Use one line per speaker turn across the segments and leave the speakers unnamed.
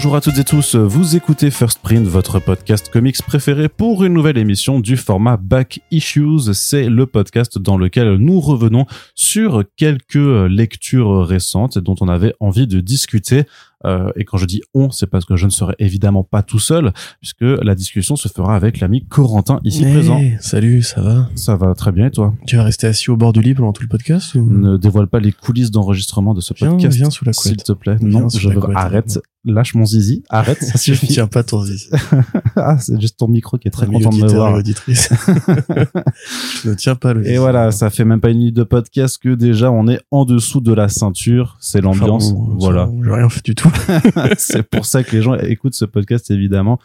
Bonjour à toutes et tous, vous écoutez First Print, votre podcast comics préféré pour une nouvelle émission du format Back Issues. C'est le podcast dans lequel nous revenons sur quelques lectures récentes dont on avait envie de discuter euh, et quand je dis on, c'est parce que je ne serai évidemment pas tout seul, puisque la discussion se fera avec l'ami Corentin ici
Hey,
présent.
Salut, ça va?
Ça va très bien et toi?
Tu vas rester assis au bord du lit pendant tout le podcast ou...
Ne dévoile pas les coulisses d'enregistrement de ce
Viens,
podcast,
viens sous la
s'il
couette.
te plaît.
Viens
non, je veux-
couette,
arrête, lâche mon zizi, arrête, ça
Je
suffit.
tiens pas ton zizi.
ah, c'est juste ton micro qui est très content de me voir.
et auditrices. je ne tiens pas le zizi.
Et voilà, ça fait même pas une minute de podcast que déjà on est en dessous de la ceinture. C'est
Enfin,
l'ambiance.
bon,
voilà.
J'ai rien fait du tout.
c'est pour ça que les gens écoutent ce podcast évidemment.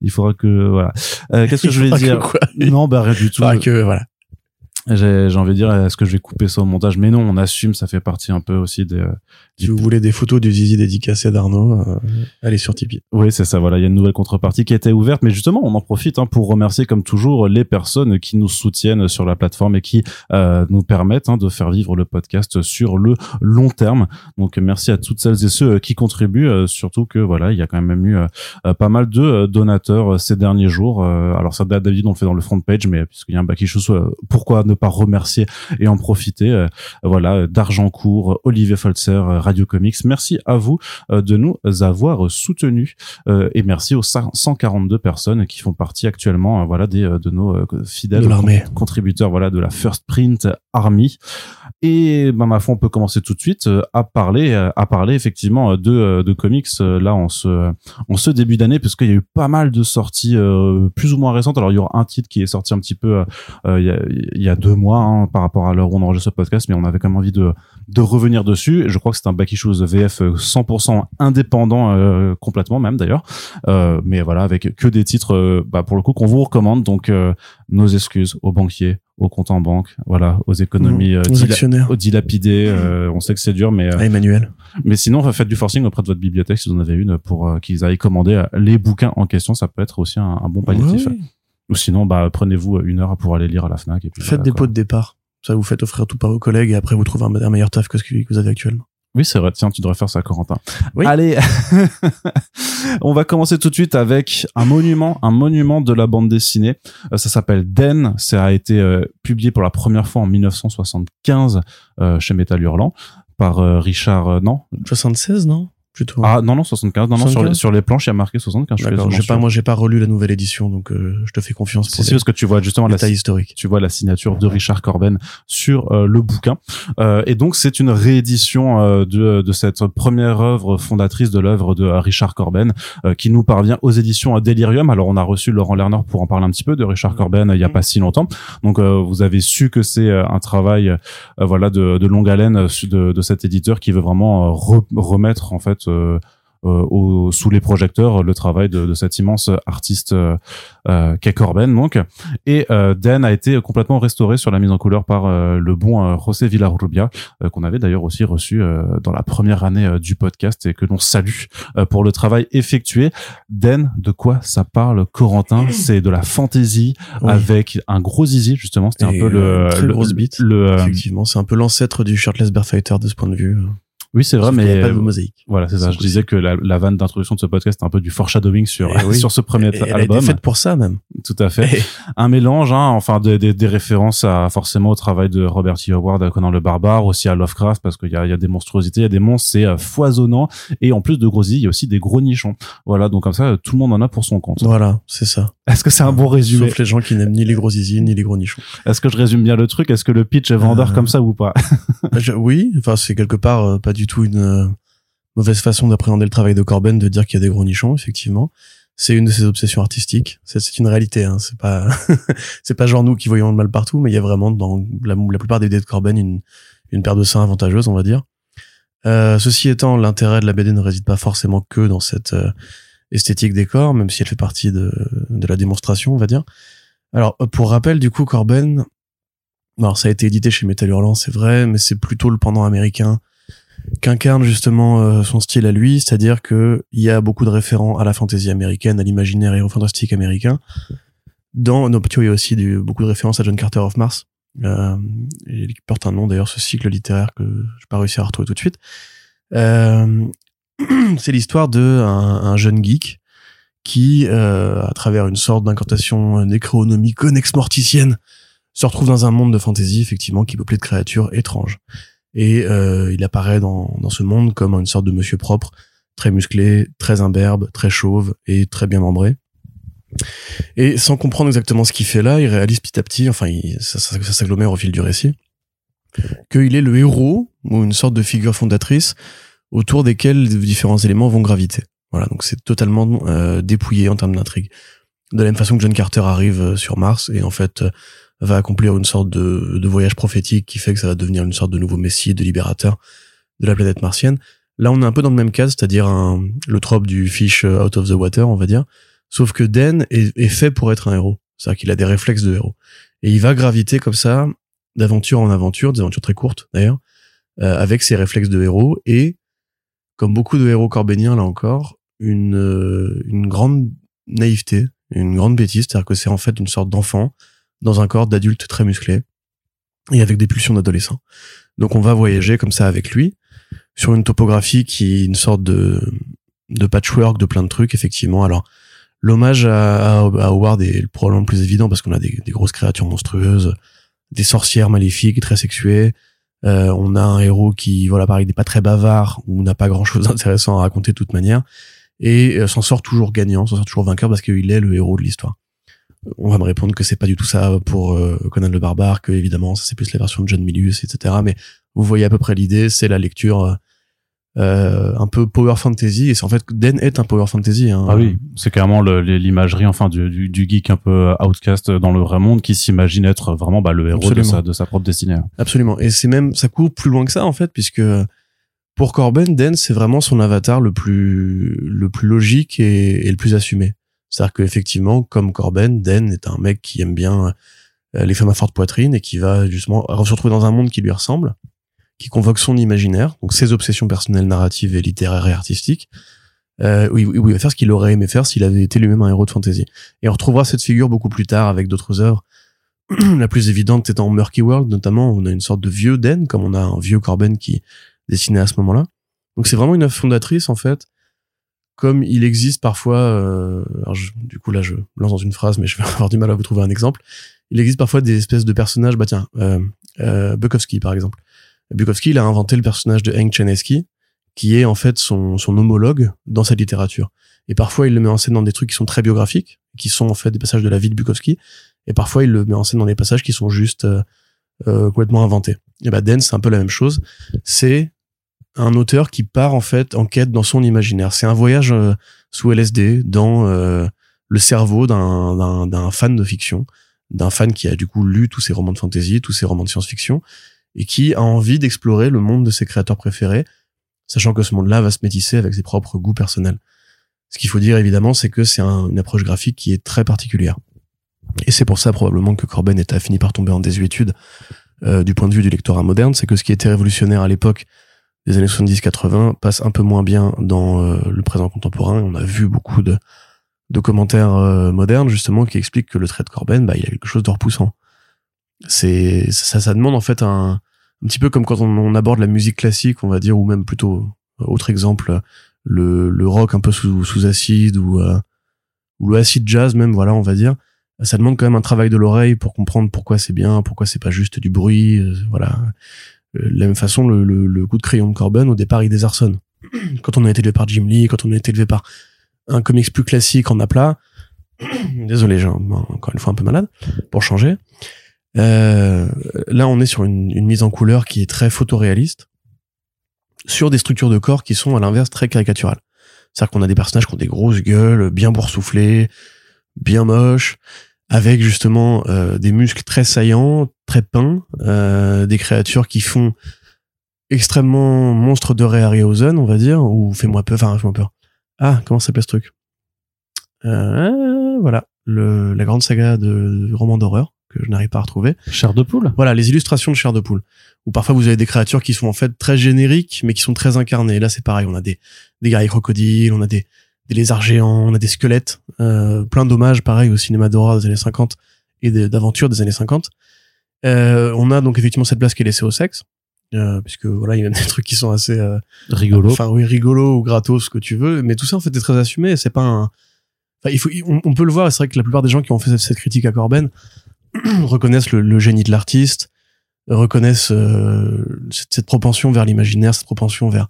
Il faudra que voilà. Euh, Qu'est-ce que je voulais
Faudra
dire
quoi
Non, bah rien du tout.
Faudra que, voilà.
J'ai j'ai envie de dire, est-ce que je vais couper ça au montage? Mais non, on assume. Ça fait partie un peu aussi des.
Si vous voulez des photos du zizi dédicacé d'Arnaud, euh, allez sur Tipeee.
Oui, c'est ça. Voilà, il y a une nouvelle contrepartie qui été ouverte, mais justement, on en profite hein, pour remercier, comme toujours, les personnes qui nous soutiennent sur la plateforme et qui euh, nous permettent hein, de faire vivre le podcast sur le long terme. Donc, merci à toutes celles et ceux euh, qui contribuent, euh, surtout que voilà, il y a quand même eu euh, euh, pas mal de donateurs ces derniers jours. Alors, ça date David, on fait dans le front page, mais puisqu'il y a un back issue, euh, pourquoi ne pas remercier et en profiter Voilà, d'Argencourt, Olivier Folzer, Radio Comics. Merci à vous euh, de nous avoir soutenus euh, et merci aux 142 personnes qui font partie actuellement euh, voilà des de nos fidèles
De
contributeurs voilà de la First Print Army et ben ma foi on peut commencer tout de suite euh, à parler euh, à parler effectivement euh, de de comics là en ce en ce début d'année parce qu'il y a eu pas mal de sorties euh, plus ou moins récentes. Alors il y aura un titre qui est sorti un petit peu euh, il y, a, il y a deux mois hein, par rapport à l'heure où on enregistre ce podcast mais on avait quand même envie de de revenir dessus. Je crois que c'est un back issues VF euh, 100% indépendant euh, complètement même d'ailleurs. Mais voilà avec que des titres bah, pour le coup qu'on vous recommande. Donc nos excuses aux banquiers aux comptes en banque voilà aux économies euh,
Aux
dila-
actionnaires.
aux dilapidés euh, on sait que c'est dur mais euh,
Ah, Emmanuel.
mais sinon faites du forcing auprès de votre bibliothèque si vous en avez une pour qu'ils aillent commander les bouquins en question ça peut être aussi un, un bon palliatif ou sinon bah prenez-vous une heure pour aller lire à la Fnac et puis
Faites
voilà,
des pots de départ. Ça vous faites offrir tout par vos collègues et après vous trouvez un, un meilleur taf que ce que vous avez actuellement.
Oui, c'est vrai. Tiens, tu devrais faire ça, Corentin.
Oui.
Allez, on va commencer tout de suite avec un monument, un monument de la bande dessinée. Euh, ça s'appelle Den. Ça a été euh, publié pour la première fois en 1975 euh, chez Metal Hurlant par Richard. non,
76, non? Plutôt.
ah non non 75. Non non sur les,
75?
sur les planches il y a marqué 75. je suis
D'accord. J'ai pas, moi, j'ai pas relu la nouvelle édition, donc euh, je te fais confiance pour
si,
les
parce que tu vois justement la,
détails historiques.
tu vois la signature de Richard Corben sur euh, le bouquin. Euh, et donc c'est une réédition euh, de, de cette première œuvre fondatrice de l'œuvre de euh, Richard Corben euh, qui nous parvient aux éditions Delirium. Alors on a reçu Laurent Lerner pour en parler un petit peu de Richard Corben il y a pas si longtemps. Donc euh, vous avez su que c'est un travail euh, voilà de, de longue haleine de, de cet éditeur qui veut vraiment re- remettre en fait euh, euh, au, sous les projecteurs le travail de, de cet immense artiste euh, euh, qu'est Corben donc et euh, Dan a été complètement restauré sur la mise en couleur par euh, le bon euh, José Villarrubia euh, qu'on avait d'ailleurs aussi reçu euh, dans la première année euh, du podcast et que l'on salue euh, pour le travail effectué. Dan, de quoi ça parle Corentin? C'est de la fantasy
Oui.
avec un gros zizi justement. C'était un peu le
euh, très
le, le, euh,
Effectivement, c'est un peu l'ancêtre du Shirtless Bear Fighter de ce point de vue.
Oui, c'est vrai,
Sauf qu'il y
mais
a pas de mosaïque.
voilà, c'est ça. Je disais que la, la vanne d'introduction de ce podcast est un peu du foreshadowing sur
Eh oui.
sur ce premier
Et elle a
album.
été faite pour ça même.
Tout à fait.
Et-
un mélange, hein, enfin des, des, des références à forcément au travail de Robert E. Howard à Conan le Barbare, aussi à Lovecraft parce qu'il y a, il y a des monstruosités, il y a des monstres, c'est euh, foisonnant et en plus de gros il y a aussi des gros nichons. Voilà, donc comme ça euh, tout le monde en a pour son compte.
Voilà, c'est ça.
Est-ce que c'est un bon résumé?
Sauf les gens qui n'aiment ni les gros zizi ni les gros nichons.
Est-ce que je résume bien le truc? Est-ce que le pitch est vendeur
Euh,
comme ça ou pas?
Je- oui, enfin c'est quelque part euh, pas du tout une euh, mauvaise façon d'appréhender le travail de Corben de dire qu'il y a des gros nichons, effectivement. C'est une de ses obsessions artistiques. C'est une réalité. Hein. C'est pas c'est pas genre nous qui voyons le mal partout, mais il y a vraiment dans la, la plupart des BD de Corben une une paire de seins avantageuse, on va dire. Euh, ceci étant, l'intérêt de la BD ne réside pas forcément que dans cette euh, esthétique des corps, même si elle fait partie de, de la démonstration, on va dire. Alors, pour rappel, du coup, Corben, alors ça a été édité chez Metal Hurlant, c'est vrai, mais c'est plutôt le pendant américain qu'incarne justement euh, son style à lui, c'est-à-dire que il y a beaucoup de référents à la fantaisie américaine, à l'imaginaire et au fantastique américain. Dans Noptio, il y a aussi du- beaucoup de références à John Carter of Mars, euh, qui porte un nom d'ailleurs, ce cycle littéraire que je pas réussi à retrouver tout de suite. Euh, c'est l'histoire de un, jeune geek qui, euh, à travers une sorte d'incantation nécronomique nex morticienne, se retrouve dans un monde de fantasy, effectivement, qui est peuplé de créatures étranges. Et euh, il apparaît dans, dans ce monde comme une sorte de monsieur propre, très musclé, très imberbe, très chauve et très bien membré. Et sans comprendre exactement ce qu'il fait là, il réalise petit à petit, enfin, ça, ça, ça s'agglomère au fil du récit, qu'il est le héros ou une sorte de figure fondatrice autour desquels différents éléments vont graviter. Voilà, donc c'est totalement euh, dépouillé en termes d'intrigue. De la même façon que John Carter arrive euh, sur Mars et en fait euh, va accomplir une sorte de, de, voyage prophétique qui fait que ça va devenir une sorte de nouveau messie, de libérateur de la planète martienne. Là, on est un peu dans le même cas, c'est-à-dire le trope du fish out of the water, on va dire. Sauf que Den est, est fait pour être un héros. C'est-à-dire qu'il a des réflexes de héros. Et il va graviter comme ça, d'aventure en aventure, des aventures très courtes d'ailleurs, avec ses réflexes de héros et comme beaucoup de héros corbéniens là encore, une, euh, une grande naïveté, une grande bêtise, c'est-à-dire que c'est en fait une sorte d'enfant dans un corps d'adulte très musclé et avec des pulsions d'adolescent. Donc on va voyager comme ça avec lui sur une topographie qui est une sorte de, de patchwork de plein de trucs, effectivement. Alors, l'hommage à, à, Howard est probablement le plus évident parce qu'on a des, des, grosses créatures monstrueuses, des sorcières maléfiques très sexuées, euh, on a un héros qui, voilà, pareil, n'est pas très bavard ou n'a pas grand chose d'intéressant à raconter de toute manière et euh, s'en sort toujours gagnant, s'en sort toujours vainqueur parce qu'il est le héros de l'histoire. On va me répondre que c'est pas du tout ça pour euh, Conan le barbare, que évidemment ça c'est plus la version de John Milius, etc. Mais vous voyez à peu près l'idée, c'est la lecture euh, un peu power fantasy. Et c'est en fait Den est un power fantasy hein.
ah oui c'est carrément l'imagerie enfin du, du, geek un peu outcast dans le vrai monde qui s'imagine être vraiment bah, le héros de sa, de sa propre destinée.
Absolument. Et c'est même ça court plus loin que ça en fait puisque pour Corben Den c'est vraiment son avatar le plus le plus logique et, et le plus assumé c'est-à-dire qu'effectivement comme Corben Den est un mec qui aime bien euh, les femmes à forte poitrine et qui va justement se retrouver dans un monde qui lui ressemble qui convoque son imaginaire, donc ses obsessions personnelles, narratives et littéraires et artistiques. Euh, oui, il va faire ce qu'il aurait aimé faire s'il avait été lui-même un héros de fantasy. Et on retrouvera cette figure beaucoup plus tard avec d'autres œuvres. la plus évidente étant Murky World, notamment, on a une sorte de vieux Den, comme on a un vieux Corben qui dessinait à ce moment-là. Donc c'est vraiment une œuvre fondatrice, en fait, comme il existe parfois, euh, du coup là je lance dans une phrase, mais je vais avoir du mal à vous trouver un exemple. Il existe parfois des espèces de personnages, bah tiens, euh, euh Bukowski par exemple, Bukowski, il a inventé le personnage de Hank Chanesky, qui est en fait son, son homologue dans sa littérature. Et parfois, il le met en scène dans des trucs qui sont très biographiques, qui sont en fait des passages de la vie de Bukowski, et parfois, il le met en scène dans des passages qui sont juste euh, euh complètement inventés. Et bah, Den, c'est un peu la même chose. C'est un auteur qui part en fait en quête dans son imaginaire. C'est un voyage euh, sous LSD dans euh, le cerveau d'un fan de fiction, d'un fan qui a du coup lu tous ses romans de fantasy, tous ses romans de science-fiction, et qui a envie d'explorer le monde de ses créateurs préférés, sachant que ce monde-là va se métisser avec ses propres goûts personnels. Ce qu'il faut dire évidemment, c'est que c'est une approche graphique qui est très particulière. Et c'est pour ça probablement que Corben est fini par tomber en désuétude euh, du point de vue du lectorat moderne, c'est que ce qui était révolutionnaire à l'époque des années 70-80 passe un peu moins bien dans euh, le présent contemporain. On a vu beaucoup de, de commentaires euh, modernes justement qui expliquent que le trait de Corben, bah, il a quelque chose de repoussant c'est ça, ça demande en fait un, un petit peu comme quand on, aborde la musique classique, on va dire, ou même plutôt autre exemple, le, le rock un peu sous, sous acide ou euh, ou le acid jazz même, voilà, on va dire. Ça demande quand même un travail de l'oreille pour comprendre pourquoi c'est bien, pourquoi c'est pas juste du bruit, euh, voilà. Euh, la même façon, le, le, le, coup de crayon de Corbin, au départ, il désarçonne. Quand on a été élevé par Jim Lee, quand on a été élevé par un comics plus classique en aplat, désolé, j'ai encore une fois un peu malade, pour changer. Euh, là, on est sur une, une, mise en couleur qui est très photoréaliste, sur des structures de corps qui sont à l'inverse très caricaturales. C'est-à-dire qu'on a des personnages qui ont des grosses gueules, bien boursouflés, bien moches, avec justement euh, des muscles très saillants, très peints, euh, des créatures qui font extrêmement monstre de Ray Harryhausen, on va dire, ou fais-moi peur, enfin fais-moi peur. Ah, comment s'appelle ce truc? Euh, Voilà, le, la grande saga de, de roman d'horreur que je n'arrive pas à retrouver.
Chair de poule.
Voilà, les illustrations de chair de poule. Ou parfois vous avez des créatures qui sont en fait très génériques, mais qui sont très incarnées. là, c'est pareil, on a des des guerriers crocodiles, on a des des lézards géants, on a des squelettes, euh, plein d'hommages, pareil, au cinéma d'horreur des années 50 et d'aventure des années 50. Euh, on a donc effectivement cette place qui est laissée au sexe, euh, puisque voilà, il y a même des trucs qui sont assez euh,
Rigolo.
enfin oui, rigolo ou gratos, ce que tu veux, mais tout ça en fait est très assumé. C'est pas un, enfin il faut, on, on peut le voir. C'est vrai que la plupart des gens qui ont fait cette critique à Corben reconnaissent le, le génie de l'artiste, reconnaissent euh, cette, cette propension vers l'imaginaire, cette propension vers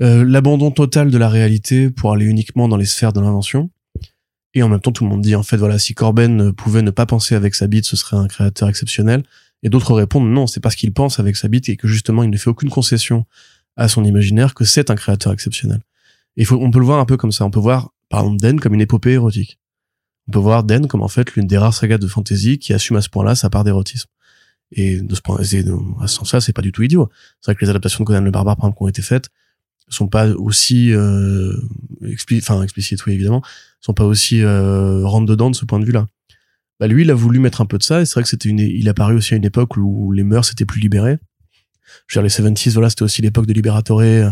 euh, l'abandon total de la réalité pour aller uniquement dans les sphères de l'invention. Et en même temps, tout le monde dit en fait voilà, si Corben pouvait ne pas penser avec sa bite, ce serait un créateur exceptionnel. Et d'autres répondent non, c'est parce qu'il pense avec sa bite et que justement il ne fait aucune concession à son imaginaire que c'est un créateur exceptionnel. Et faut, on peut le voir un peu comme ça. On peut voir, par exemple, Den comme une épopée érotique. On peut voir Den comme en fait l'une des rares sagas de fantasy qui assume à ce point-là sa part d'érotisme. Et de ce point, à ce sens-là, c'est pas du tout idiot. C'est vrai que les adaptations de Conan le Barbare, par exemple, qui ont été faites, sont pas aussi euh, expli- enfin explicites, oui évidemment, sont pas aussi euh, rentre dedans de ce point de vue-là. Bah lui, il a voulu mettre un peu de ça, et c'est vrai que c'était une, il a paru aussi à une époque où les mœurs étaient plus libérées. Je veux dire, les 70s, voilà, c'était aussi l'époque de Liberatoré. euh,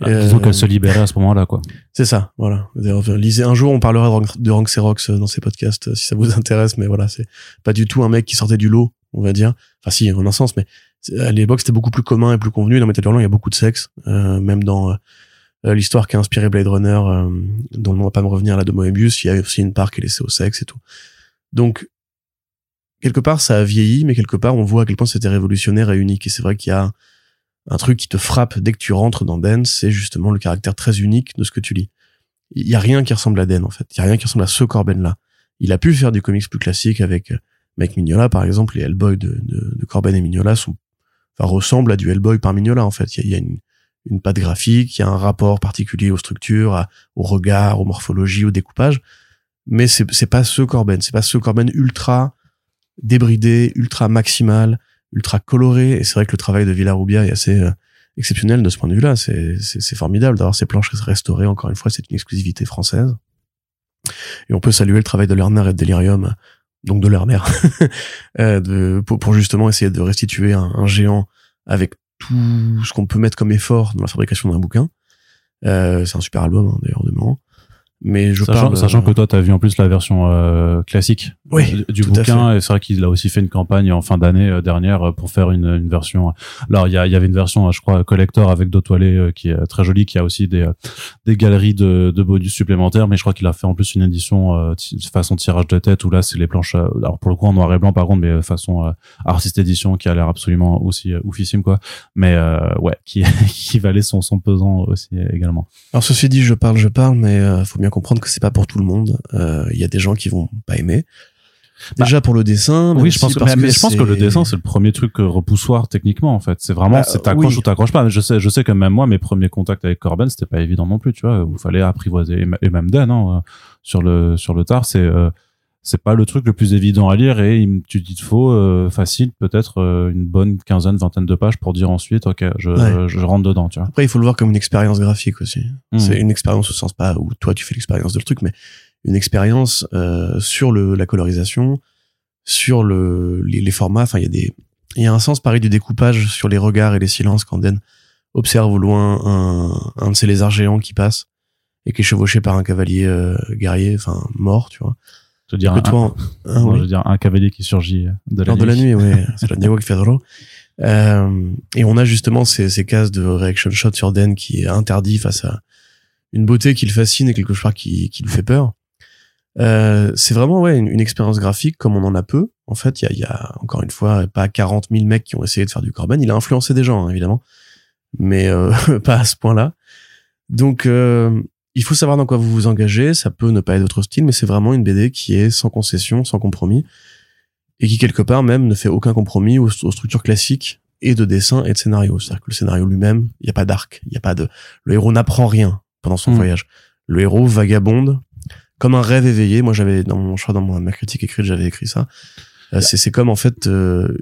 Ah, Disons
euh,
qu'elle se libérait à ce moment-là, quoi.
c'est ça, voilà. Lisez un jour, on parlera de Rank- Xerox euh, dans ces podcasts, euh, si ça vous intéresse, mais voilà, c'est pas du tout un mec qui sortait du lot, on va dire. Enfin, si, en un sens, mais à l'époque, c'était beaucoup plus commun et plus convenu. Dans Metal Hurlant, il y a beaucoup de sexe, euh, même dans euh, l'histoire qui a inspiré Blade Runner, euh, dont on va pas me revenir là de Moebius, il y a aussi une part qui est laissée au sexe et tout. Donc, quelque part, ça a vieilli, mais quelque part, on voit à quel point c'était révolutionnaire et unique. Et c'est vrai qu'il y a un truc qui te frappe dès que tu rentres dans Den, c'est justement le caractère très unique de ce que tu lis. Il y a rien qui ressemble à Den, en fait. Il y a rien qui ressemble à ce Corben-là. Il a pu faire du comics plus classique avec euh, Mike Mignola, par exemple. Les Hellboy de, de, de Corben et Mignola sont, enfin, ressemblent à du Hellboy par Mignola, en fait. Il y a, il y a une, une patte graphique, il y a un rapport particulier aux structures, à- au regard, aux morphologies, au découpage. Mais c'est, c'est pas ce Corben. C'est pas ce Corben ultra débridé, ultra maximal, ultra coloré. Et c'est vrai que le travail de Villarubia est assez euh, exceptionnel de ce point de vue-là. C'est, c'est, c'est formidable d'avoir ces planches restaurées. Encore une fois, c'est une exclusivité française. Et on peut saluer le travail de Lerner et de Delirium, donc de Lerner, euh, de, pour, justement essayer de restituer un, géant avec tout ce qu'on peut mettre comme effort dans la fabrication d'un bouquin. Euh, c'est un super album, hein, d'ailleurs, de moment. Mais je
Sachant,
parle...
sachant que toi, t'as vu en plus la version euh, classique
Oui,
du, du bouquin, et c'est vrai qu'il a aussi fait une campagne en fin d'année euh, dernière euh, pour faire une, une version. Alors, il y, y avait une version, euh, je crois, collector avec toilé euh, qui est très jolie, qui a aussi des, euh, des galeries de, de bonus supplémentaires, mais je crois qu'il a fait en plus une édition euh, ti- façon tirage de tête où là, c'est les planches. euh, alors pour le coup en noir et blanc par contre, mais euh, façon euh, artiste édition qui a l'air absolument aussi euh, oufissime quoi. Mais euh, ouais, qui qui valait son son pesant aussi euh, également.
Alors ceci dit, je parle, je parle, mais euh, faut bien comprendre que c'est pas pour tout le monde. Euh, Il y a des gens qui vont pas aimer. Déjà pour le dessin.
Oui, je pense que,
parce
mais, mais je pense que le dessin c'est le premier truc euh, repoussoir techniquement en fait. C'est vraiment
Bah,
c'est t'accroches
oui.
ou t'accroches pas. Mais je sais je sais que même moi mes premiers contacts avec Corben c'était pas évident non plus, tu vois. Il fallait apprivoiser et même Dan hein, euh, sur le sur le tard c'est euh, c'est pas le truc le plus évident à lire et il, tu dis te faut euh, facile peut-être euh, une bonne quinzaine vingtaine de pages pour dire ensuite ok je
Ouais.
je rentre dedans tu vois.
Après, il faut le voir comme une expérience graphique aussi.
Hmm.
C'est une expérience au sens pas où toi tu fais l'expérience de le truc, mais une expérience euh, sur le la colorisation, sur le les, les formats. Enfin, il y a des il y a un sens pareil du découpage sur les regards et les silences quand Den observe au loin un un de ces lézards géants qui passe et qui est chevauché par un cavalier euh, guerrier, enfin mort, tu vois.
Je veux dire un,
hein, oui.
je veux dire un cavalier qui surgit de la
Lors de la
nuit.
nuit, oui. C'est le drôle. Euh, et on a justement ces, ces cases de reaction shot sur Den qui est interdit face à une beauté qui le fascine et quelque chose qui, qui lui fait peur. Euh, c'est vraiment ouais une, une expérience graphique comme on en a peu. En fait, il y a, y a encore une fois pas 40 000 mecs qui ont essayé de faire du Corben. Il a influencé des gens, hein, évidemment, mais euh, pas à ce point-là. Donc, euh, il faut savoir dans quoi vous vous engagez. Ça peut ne pas être votre style, mais c'est vraiment une BD qui est sans concession, sans compromis et qui quelque part même ne fait aucun compromis aux, aux structures classiques et de dessin et de scénario. C'est-à-dire que le scénario lui-même, il n'y a pas d'arc, il y a pas de, le héros n'apprend rien pendant son
Mm.
voyage. Le héros vagabonde comme un rêve éveillé. Moi, j'avais dans mon, je crois dans ma critique écrite, j'avais écrit ça. Euh, c'est, c'est comme en fait euh,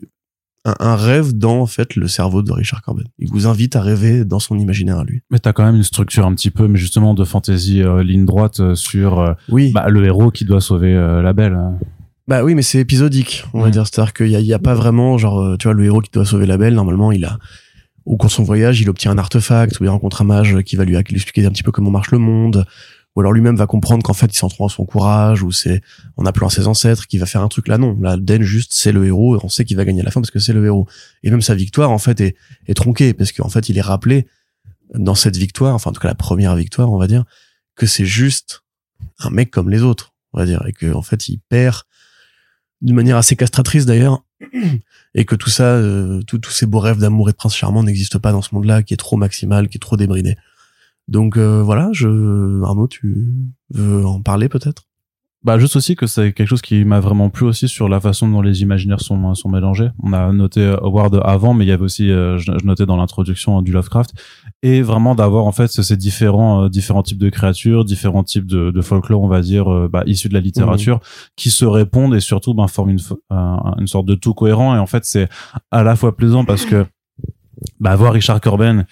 un, un rêve dans en fait le cerveau de Richard Corben. Il vous invite à rêver dans son imaginaire à lui.
Mais t'as quand même une structure un petit peu, mais justement de fantaisie euh, ligne droite euh, sur euh,
Oui.
bah, le héros qui doit sauver euh, la belle. hein.
Bah oui, mais c'est épisodique, on va dire. C'est-à-dire qu'il y a, y a pas vraiment, genre, tu vois, le héros qui doit sauver la belle, normalement, il a, au cours de son voyage, il obtient un artefact, ou il rencontre un mage qui va lui, lui expliquer un petit peu comment marche le monde, ou alors lui-même va comprendre qu'en fait il s'en trouve en son courage ou c'est en appelant ses ancêtres qui va faire un truc. Là non. Là Den juste c'est le héros et on sait qu'il va gagner à la fin parce que c'est le héros. Et même sa victoire en fait est, est tronquée parce qu'en fait il est rappelé dans cette victoire enfin en tout cas la première victoire on va dire que c'est juste un mec comme les autres on va dire et que en fait il perd d'une manière assez castratrice d'ailleurs et que tout ça euh, tous ces beaux rêves d'amour et de prince charmant n'existent pas dans ce monde-là qui est trop maximal qui est trop débridé donc euh, voilà, je Arnaud, tu veux en parler peut-être?
Bah juste aussi que c'est quelque chose qui m'a vraiment plu aussi sur la façon dont les imaginaires sont sont mélangés. On a noté Howard avant, mais il y avait aussi, euh, je, notais dans l'introduction du Lovecraft, et vraiment d'avoir en fait ces différents euh, différents types de créatures, différents types de, folklore, on va dire, bah, issus de la littérature, qui se répondent et surtout ben forment une une sorte de tout cohérent. Et en fait, c'est à la fois plaisant parce que bah voir Richard Corben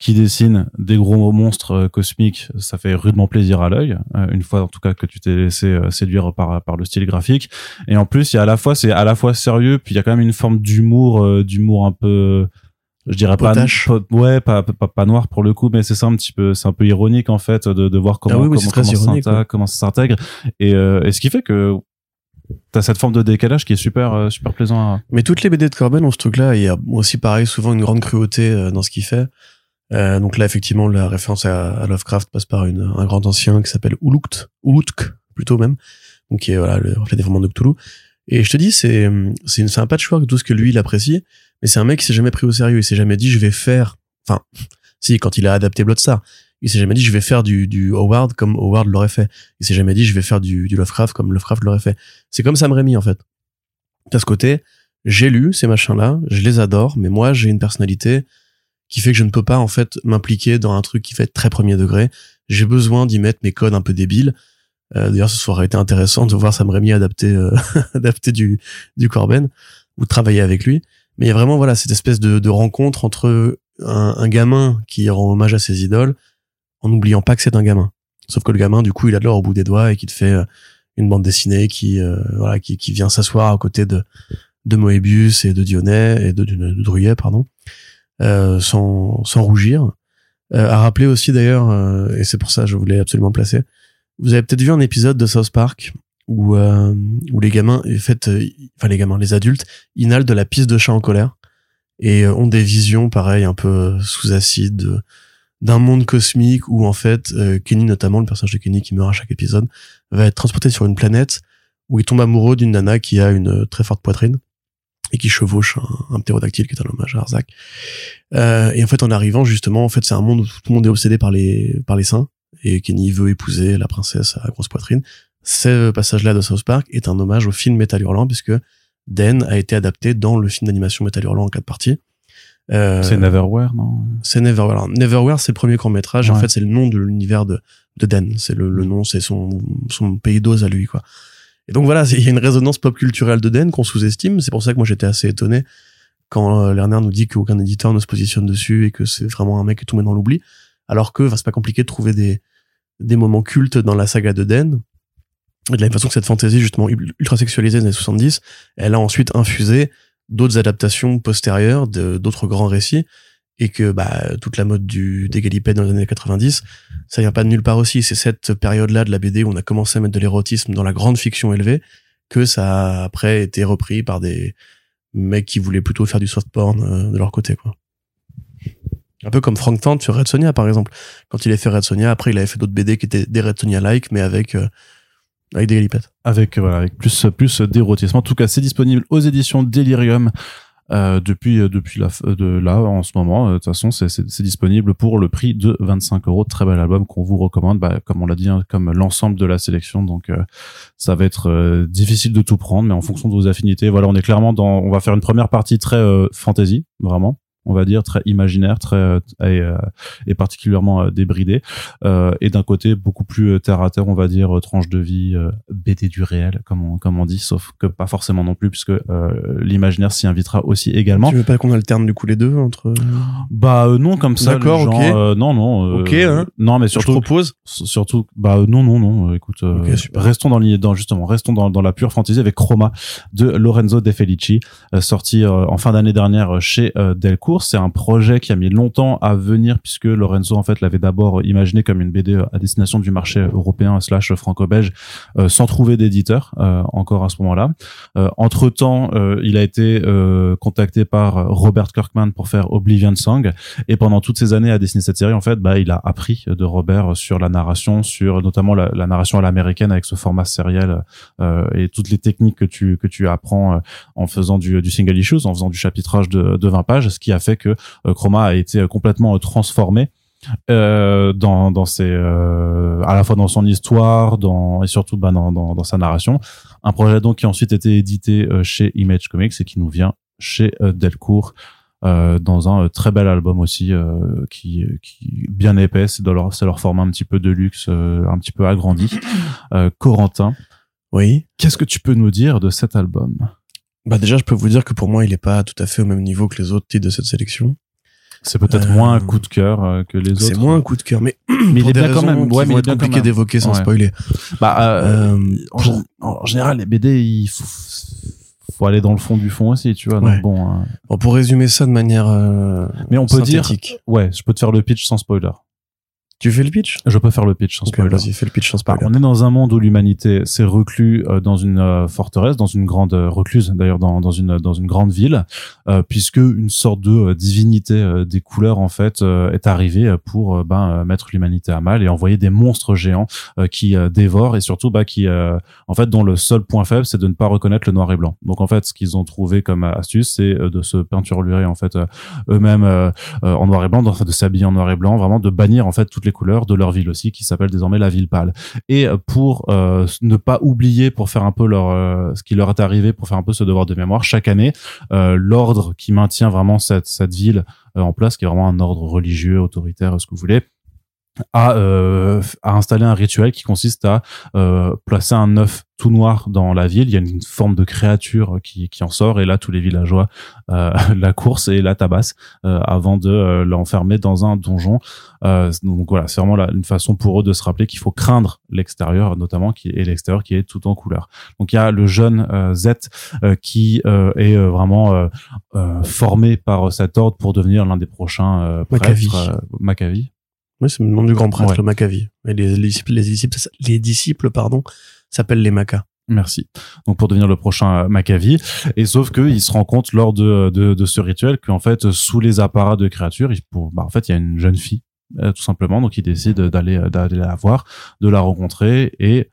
qui dessine des gros monstres euh, cosmiques, ça fait rudement plaisir à l'œil. Euh, une fois en tout cas que tu t'es laissé euh, séduire par par le style graphique. Et en plus, il y a à la fois c'est à la fois sérieux, puis il y a quand même une forme d'humour, d'humour un peu je dirais pas, ouais pas, pas, pas noir pour le coup mais c'est ça un petit peu c'est un peu ironique en fait de, de voir comment
ah
comment, comment, ça s'intègre et, et ce qui fait que t'as cette forme de décalage qui est super super plaisant à...
mais toutes les BD de Corben ont ce truc là il y a aussi pareil souvent une grande cruauté dans ce qu'il fait euh, donc là, effectivement, la référence à, Lovecraft passe par une, un grand ancien qui s'appelle Ulukt, Ulutk plutôt même, donc qui est voilà le reflet des de Cthulhu. Et je te dis, c'est c'est un patchwork de tout ce que lui il apprécie, mais c'est un mec qui s'est jamais pris au sérieux. Il s'est jamais dit je vais faire, enfin, si quand il a adapté Bloodstar, il s'est jamais dit je vais faire du du Howard comme Howard l'aurait fait. Il s'est jamais dit je vais faire du du Lovecraft comme Lovecraft l'aurait fait. C'est comme Sam Raimi en fait. À ce côté, j'ai lu ces machins-là, je les adore, mais moi j'ai une personnalité qui fait que je ne peux pas en fait m'impliquer dans un truc qui fait très premier degré. J'ai besoin d'y mettre mes codes un peu débiles. Euh, D'ailleurs, ce aurait été intéressant de voir Sam Raimi adapter euh, adapter du du Corben ou travailler avec lui. Mais il y a vraiment voilà cette espèce de, de rencontre entre un, un, gamin qui rend hommage à ses idoles en n'oubliant pas que c'est un gamin. Sauf que le gamin, du coup, il a de l'or au bout des doigts et qu'il fait euh, une bande dessinée qui euh, voilà qui, qui vient s'asseoir à côté de de Moebius et de Dionnet et de, de, de Druyet, pardon sans, sans rougir. Euh, à rappeler aussi d'ailleurs, euh, et c'est pour ça que je voulais absolument placer, vous avez peut-être vu un épisode de South Park où, où les gamins, en fait, enfin les gamins, les adultes, inhalent de la piste de chat en colère et ont des visions pareil un peu sous acide d'un monde cosmique où en fait Kenny notamment le personnage de Kenny qui meurt à chaque épisode va être transporté sur une planète où il tombe amoureux d'une nana qui a une très forte poitrine et qui chevauche un, un ptérodactyle qui est un hommage à Arzak. Euh, et en fait, en arrivant justement, en fait, c'est un monde où tout le monde est obsédé par les par les seins et Kenny veut épouser la princesse à grosse poitrine. Ce passage-là de South Park est un hommage au film Metal Hurlant puisque Den a été adapté dans le film d'animation Metal Hurlant en quatre parties.
Euh, c'est Neverwhere, non?
C'est Neverwhere. Neverwhere, c'est le premier court métrage. En fait, c'est le nom de l'univers de, de Den. C'est le, le nom, c'est son, son pays d'ose à lui, quoi. Et donc voilà, il y a une résonance pop culturelle de Den qu'on sous-estime. C'est pour ça que moi j'étais assez étonné quand euh, Lerner nous dit qu'aucun éditeur ne se positionne dessus et que c'est vraiment un mec qui tout met dans l'oubli. Alors que c'est pas compliqué de trouver des, des moments cultes dans la saga de Den. de la même façon que cette fantaisie justement ultra sexualisée des années 70, elle a ensuite infusé d'autres adaptations postérieures d'autres grands récits et que bah toute la mode du des dans les années 90 ça vient pas de nulle part aussi c'est cette période là de la BD où on a commencé à mettre de l'érotisme dans la grande fiction élevée que ça a après été repris par des mecs qui voulaient plutôt faire du soft porn euh, de leur côté quoi un peu comme Frank Tant sur Red Sonia par exemple quand il a fait Red Sonia après il avait fait d'autres BD qui étaient des Red Sonia like mais avec euh, avec des galipettes.
Avec voilà, avec plus plus d'érotisme. En tout cas, c'est disponible aux éditions Delirium euh, depuis euh, depuis la de là en ce moment. Euh, de toute façon, c'est disponible pour le prix de 25 euros. Très bel album qu'on vous recommande, bah, comme on l'a dit, hein, comme l'ensemble de la sélection. Donc, ça va être difficile de tout prendre, mais en fonction de vos affinités. Voilà, on est clairement dans. On va faire une première partie très fantasy, vraiment on va dire très imaginaire très euh, et, euh, et, particulièrement euh, débridé. Euh, et d'un côté beaucoup plus terre à terre on va dire tranche de vie BD du réel comme on comme on dit sauf que pas forcément non plus puisque l'imaginaire s'y invitera aussi également.
Tu veux pas qu'on alterne du coup les deux entre
bah non comme ça
d'accord ok.
non non
ok hein.
non mais surtout
je propose.
surtout bah non non non écoute restons dans, dans justement restons dans, dans la pure fantasy avec Chroma de Lorenzo De Felici sorti en fin d'année dernière chez Delcourt C'est un projet qui a mis longtemps à venir puisque Lorenzo en fait l'avait d'abord imaginé comme une BD à destination du marché européen slash franco-belge sans trouver d'éditeur encore à ce moment-là. entre temps, il a été contacté par Robert Kirkman pour faire Oblivion Song et pendant toutes ces années à dessiner cette série en fait, bah il a appris de Robert sur la narration, sur notamment la, narration à l'américaine avec ce format sériel et toutes les techniques que tu que tu apprends en faisant du, du single issues, en faisant du chapitrage de, de 20 pages, ce qui a fait que euh, Chroma a été complètement euh, transformé euh, dans, dans ses, euh, à la fois dans son histoire, dans et surtout bah, dans, dans, dans, sa narration. Un projet donc qui a ensuite été édité chez Image Comics et qui nous vient chez Delcourt. Euh, dans un très bel album aussi qui, qui bien épais c'est leur c'est leur format un petit peu de luxe un petit peu agrandi Corentin
oui
qu'est-ce que tu peux nous dire de cet album?
Bah déjà, je peux vous dire que pour moi, il est pas tout à fait au même niveau que les autres titres de cette sélection.
C'est peut-être euh, moins un coup de cœur euh, que les autres.
C'est moins un coup de cœur, mais,
mais il est bien quand même.
Ouais, mais il est compliqué d'évoquer sans spoiler.
Bah, euh, euh en, général, les BD, il faut, faut aller dans le fond du fond aussi, tu vois. Donc bon,
bon. Pour résumer ça de manière.
mais on peut dire. Ouais, je peux te faire le pitch sans spoiler.
Tu fais le pitch?
Je peux faire le pitch sans spoiler.
Vas-y, fais le pitch sans spoiler.
on est dans un monde où l'humanité s'est reclus euh, dans une euh, forteresse, dans une grande euh, recluse d'ailleurs dans, dans une dans une grande ville, puisque une sorte de divinité des couleurs en fait est arrivée pour ben mettre l'humanité à mal et envoyer des monstres géants qui dévorent et surtout bah qui en fait dont le seul point faible c'est de ne pas reconnaître le noir et blanc. Donc en fait ce qu'ils ont trouvé comme astuce c'est de se peinturer en fait eux-mêmes en noir et blanc, de s'habiller en noir et blanc, vraiment de bannir en fait toutes les couleurs de leur ville aussi, qui s'appelle désormais la ville pâle. Et euh, pour euh, ne pas oublier, pour faire un peu leur euh, ce qui leur est arrivé, pour faire un peu ce devoir de mémoire, chaque année, l'ordre qui maintient vraiment cette, cette ville en place, qui est vraiment un ordre religieux, autoritaire, ce que vous voulez, à, euh, à installer un rituel qui consiste à euh, placer un œuf tout noir dans la ville. Il y a une forme de créature qui, qui en sort et là tous les villageois euh, la course et la tabasse euh, avant de euh, l'enfermer dans un donjon. Euh, donc voilà, c'est vraiment là, une façon pour eux de se rappeler qu'il faut craindre l'extérieur, notamment qui est l'extérieur qui est tout en couleur. Donc il y a le jeune Z qui est vraiment formé par cet ordre pour devenir l'un des prochains prêtres.
Oui, c'est le nom du grand prêtre, le Maccavi. Et les, les, disciples, les disciples, les disciples, pardon, s'appellent les Maccas.
Merci. Donc pour devenir le prochain Maccavi, et sauf que il se rend compte lors de, de, de ce rituel qu'en fait sous les apparats de créatures, il, pour, bah, en fait il y a une jeune fille euh, tout simplement, donc il décide d'aller d'aller la voir, de la rencontrer et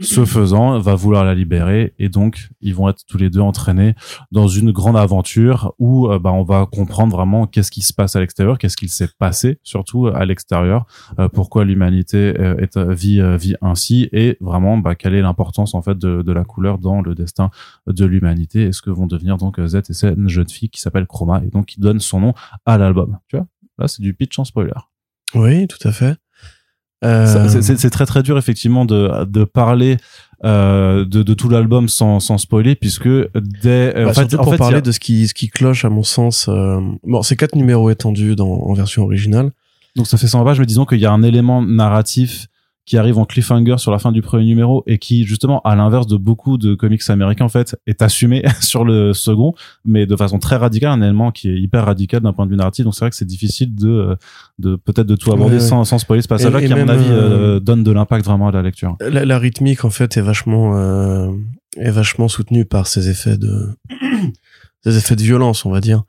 ce faisant, va vouloir la libérer et donc ils vont être tous les deux entraînés dans une grande aventure où euh, bah, on va comprendre vraiment qu'est-ce qui se passe à l'extérieur, qu'est-ce qu'il s'est passé surtout à l'extérieur, euh, pourquoi l'humanité euh, est vit vit ainsi et vraiment bah, quelle est l'importance en fait de, de, la couleur dans le destin de l'humanité et ce que vont devenir donc Z et cette jeune fille qui s'appelle Chroma et donc qui donne son nom à l'album. Tu vois, là c'est du pitch en spoiler.
Oui, tout à fait.
Euh, c'est très très dur effectivement de, de parler euh, de, de tout l'album sans, sans spoiler puisque dès
bah, en fait, en pour parler de ce qui ce qui cloche à mon sens euh, bon c'est quatre numéros étendus dans, en version originale.
Donc ça fait 100 pages mais disons qu'il y a un élément narratif qui arrive en cliffhanger sur la fin du premier numéro et qui justement à l'inverse de beaucoup de comics américains en fait est assumé sur le second mais de façon très radicale un élément qui est hyper radical d'un point de vue narratif. Donc c'est vrai que c'est difficile de de peut-être de tout aborder sans, sans spoiler ce passage là qui à mon avis euh, donne de l'impact vraiment à la lecture.
La, la, rythmique en fait est vachement euh, est vachement soutenue par ces effets de ces effets de violence on va dire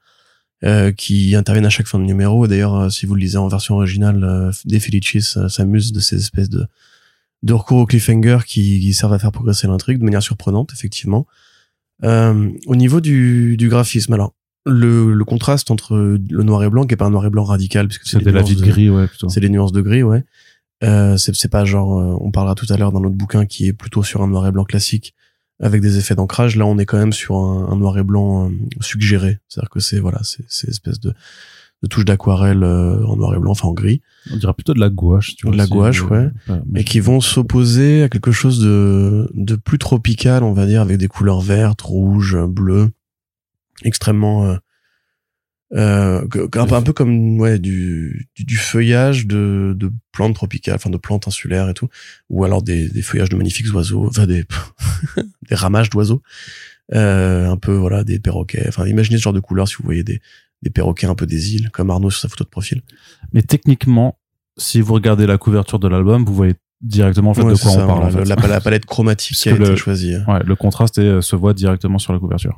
euh, qui interviennent à chaque fin de numéro. D'ailleurs, euh, si vous le lisez en version originale, euh, Des Felicis s'amuse de ces espèces de, de recours au cliffhanger qui, qui servent à faire progresser l'intrigue de manière surprenante, effectivement. Euh, au niveau du, du graphisme, alors le, le, contraste entre le noir et blanc, qui est pas un noir et blanc radical, puisque
c'est la vie de gris, ouais, plutôt.
C'est les nuances de gris, ouais. Euh, c'est pas genre, on parlera tout à l'heure dans notre bouquin qui est plutôt sur un noir et blanc classique avec des effets d'ancrage. Là, on est quand même sur un, noir et blanc euh, suggéré. C'est-à-dire que c'est voilà, c'est c'est espèce de, de touche d'aquarelle euh, en noir et blanc, enfin en gris.
On dirait plutôt de la gouache, tu vois.
De la gouache, ouais. et qui vont s'opposer à quelque chose de de plus tropical, on va dire, avec des couleurs vertes, rouges, bleues, extrêmement euh, euh, un, peu comme ouais du, du, feuillage de, de plantes tropicales, enfin de plantes insulaires et tout, ou alors des, des feuillages de magnifiques oiseaux, enfin des des ramages d'oiseaux, euh, un peu voilà des perroquets. Enfin imaginez ce genre de couleurs si vous voyez des des perroquets un peu des îles, comme Arnaud sur sa photo de profil.
Mais techniquement, si vous regardez la couverture de l'album, vous voyez directement en fait
Ouais,
de quoi
ça,
on parle. en fait.
la, la palette chromatique qui a
que
été
le-
choisie.
Ouais, le contraste est- euh, se voit directement sur la couverture.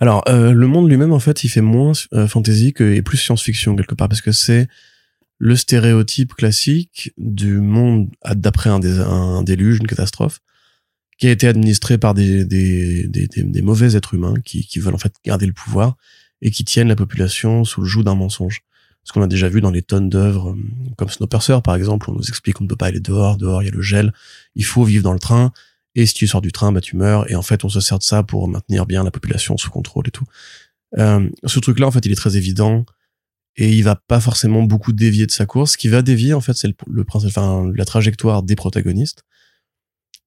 Alors, euh, le monde lui-même, en fait, il fait moins euh, fantasy que, et plus science-fiction, quelque part, parce que c'est le stéréotype classique du monde d'après un, dé- un déluge, une catastrophe, qui a été administré par des, des, des, des- des mauvais êtres humains qui, qui veulent en fait garder le pouvoir et qui tiennent la population sous le joug d'un mensonge. Ce qu'on a déjà vu dans les tonnes d'œuvres, euh, comme Snowpiercer, par exemple, on nous explique qu'on ne peut pas aller dehors, dehors il y a le gel, il faut vivre dans le train, et si tu sors du train, bah tu meurs. Et en fait, on se sert de ça pour maintenir bien la population sous contrôle et tout. Euh, ce truc-là, en fait, il est très évident et il va pas forcément beaucoup dévier de sa course. Ce qui va dévier, en fait, c'est le, le enfin, la trajectoire des protagonistes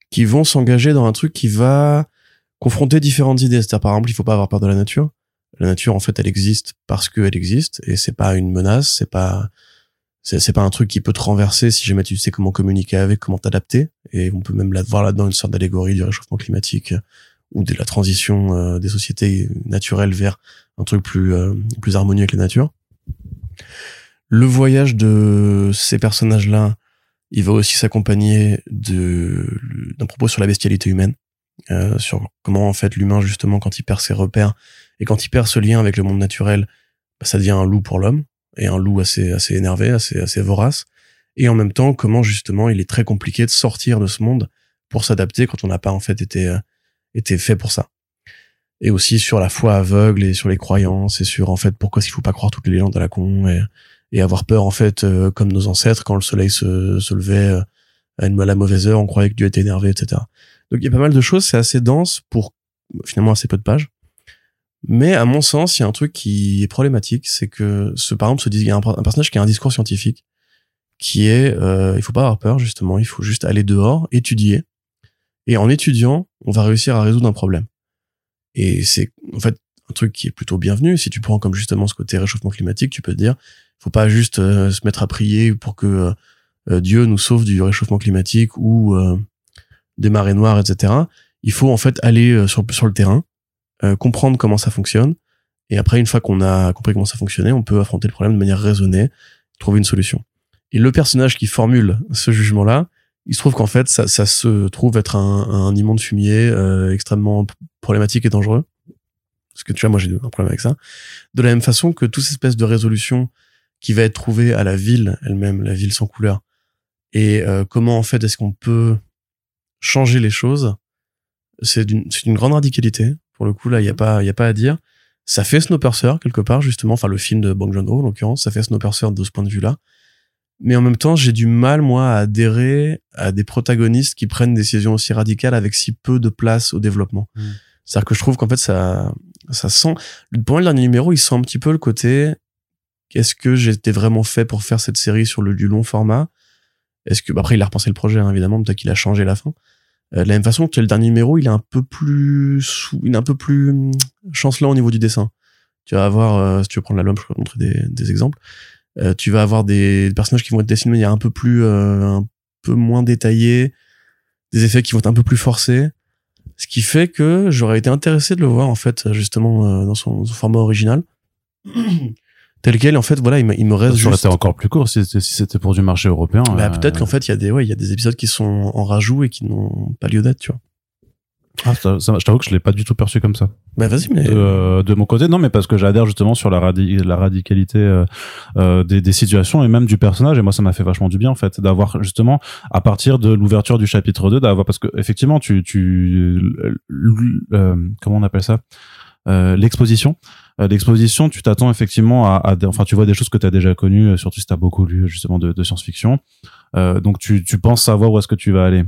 qui vont s'engager dans un truc qui va confronter différentes idées. C'est-à-dire, par exemple, il faut pas avoir peur de la nature. La nature, en fait, elle existe parce qu'elle existe et c'est pas une menace, c'est pas, c'est pas un truc qui peut te renverser si jamais tu sais comment communiquer avec, comment t'adapter. Et on peut même là, voir là-dedans une sorte d'allégorie du réchauffement climatique euh, ou de la transition euh, des sociétés naturelles vers un truc plus euh, plus harmonieux avec la nature. Le voyage de ces personnages-là, il va aussi s'accompagner de d'un propos sur la bestialité humaine, euh, sur comment en fait l'humain justement quand il perd ses repères et quand il perd ce lien avec le monde naturel, bah, ça devient un loup pour l'homme et un loup assez assez énervé, assez assez vorace. Et en même temps, comment justement il est très compliqué de sortir de ce monde pour s'adapter quand on n'a pas en fait été euh, été fait pour ça. Et aussi sur la foi aveugle et sur les croyances et sur en fait pourquoi il faut pas croire toutes les légendes à la con et, et avoir peur en fait euh, comme nos ancêtres quand le soleil se, se levait euh, à, une, à mauvaise heure, on croyait que Dieu était énervé, etc. Donc il y a pas mal de choses, c'est assez dense pour finalement assez peu de pages. Mais à mon sens, il y a un truc qui est problématique, c'est que ce par exemple, il y a un, personnage qui a un discours scientifique qui est euh, il faut pas avoir peur justement, il faut juste aller dehors, étudier et en étudiant, on va réussir à résoudre un problème. Et c'est en fait un truc qui est plutôt bienvenu si tu prends comme justement ce côté réchauffement climatique, tu peux te dire faut pas juste euh, se mettre à prier pour que euh, Dieu nous sauve du réchauffement climatique ou euh, des marées noires, etc. Il faut en fait aller euh, sur, sur le terrain, euh, comprendre comment ça fonctionne, et après, une fois qu'on a compris comment ça fonctionnait, on peut affronter le problème de manière raisonnée, trouver une solution. Et le personnage qui formule ce jugement-là, il se trouve qu'en fait, ça, ça se trouve être un, un immonde fumier euh, extrêmement problématique et dangereux. Parce que tu vois, moi j'ai un problème avec ça. De la même façon que toute cette espèce de résolution qui va être trouvée à la ville elle-même, la ville sans couleur, et euh, comment en fait est-ce qu'on peut changer les choses, c'est d'une grande radicalité. Pour le coup, là, il y a pas il y a pas à dire. Ça fait Snowpiercer quelque part justement, enfin le film de Bong Joon-ho en l'occurrence, ça fait Snowpiercer de ce point de vue-là. Mais en même temps, j'ai du mal moi à adhérer à des protagonistes qui prennent des décisions aussi radicales avec si peu de place au développement.
Mm.
C'est-à-dire que je trouve qu'en fait ça ça sent pour moi le dernier numéro, il sent un petit peu le côté est-ce que j'étais vraiment fait pour faire cette série sur le du long format? Est-ce que bah, après il a repensé le projet hein, évidemment, peut-être qu'il a changé la fin. Euh, de la même façon que le dernier numéro, il est un peu plus il est un peu plus hum, chancelant au niveau du dessin. Tu vas avoir, euh, si tu veux prendre l'album, je peux te montrer des, des exemples. Euh, tu vas avoir des personnages qui vont être dessinés de manière un peu plus, un peu moins détaillée, des effets qui vont être un peu plus forcés. Ce qui fait que j'aurais été intéressé de le voir en fait justement dans son, son format original. Tel quel en fait voilà il me, il me reste
Ça
juste
encore plus court si c'était si c'était pour du marché européen.
bah,
euh,
peut-être qu'en fait il y a des ouais il y a des épisodes qui sont en rajout et qui n'ont pas lieu d'être tu vois
ah, ça- ça- je t'avoue que je l'ai pas du tout perçu comme ça.
bah vas-y mais
De, euh, de mon côté, non, mais parce que j'adhère justement sur la, radi- la radicalité euh, euh, des, des situations et même du personnage. Et moi, ça m'a fait vachement du bien en fait d'avoir justement à partir de l'ouverture du chapitre 2, d'avoir parce que effectivement, tu, tu, euh, comment on appelle ça, Euh, l'exposition. Euh, l'exposition, tu t'attends effectivement à, à enfin, tu vois des choses que tu as déjà connues, euh, surtout si tu as beaucoup lu justement de, de science-fiction. Euh, donc, tu, tu penses savoir où est-ce que tu vas aller.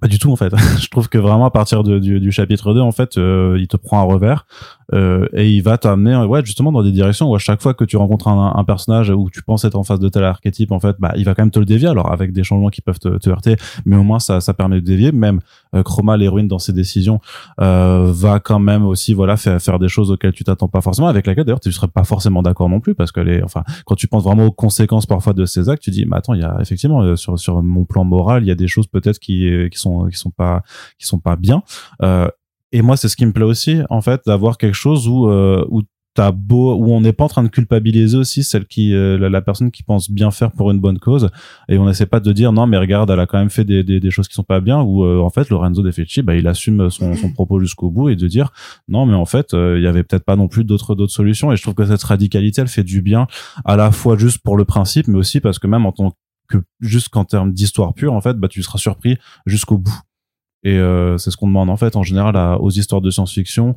Pas du tout en fait. je trouve que vraiment à partir de- du, du chapitre 2, en fait, euh, il te prend un revers euh, et il va t'amener euh, ouais justement dans des directions où à chaque fois que tu rencontres un, un personnage où tu penses être en face de tel archétype, en fait, bah il va quand même te le dévier. Alors avec des changements qui peuvent te, te heurter, mais au moins ça, ça permet de dévier. Même euh, Chroma, l'héroïne dans ses décisions, euh, va quand même aussi voilà faire, faire des choses auxquelles tu t'attends pas forcément, avec laquelle d'ailleurs tu serais pas forcément d'accord non plus parce que les, enfin quand tu penses vraiment aux conséquences parfois de ces actes, tu dis mais attends il y a effectivement euh, sur sur mon plan moral il y a des choses peut-être qui euh, qui sont qui sont pas qui sont pas bien. Et moi c'est ce qui me plaît aussi en fait d'avoir quelque chose où euh, où t'as beau où on n'est pas en train de culpabiliser aussi celle qui euh, la, personne qui pense bien faire pour une bonne cause et on n'essaie pas de dire non mais regarde elle a quand même fait des, des, des choses qui sont pas bien ou euh, en fait Lorenzo De Fecci bah il assume son, son propos jusqu'au bout et de dire non mais en fait euh, il y avait peut-être pas non plus d'autres d'autres solutions et je trouve que cette radicalité elle fait du bien à la fois juste pour le principe mais aussi parce que même en tant que juste qu'en termes d'histoire pure en fait bah tu seras surpris jusqu'au bout et c'est ce qu'on demande en fait en général aux histoires de science-fiction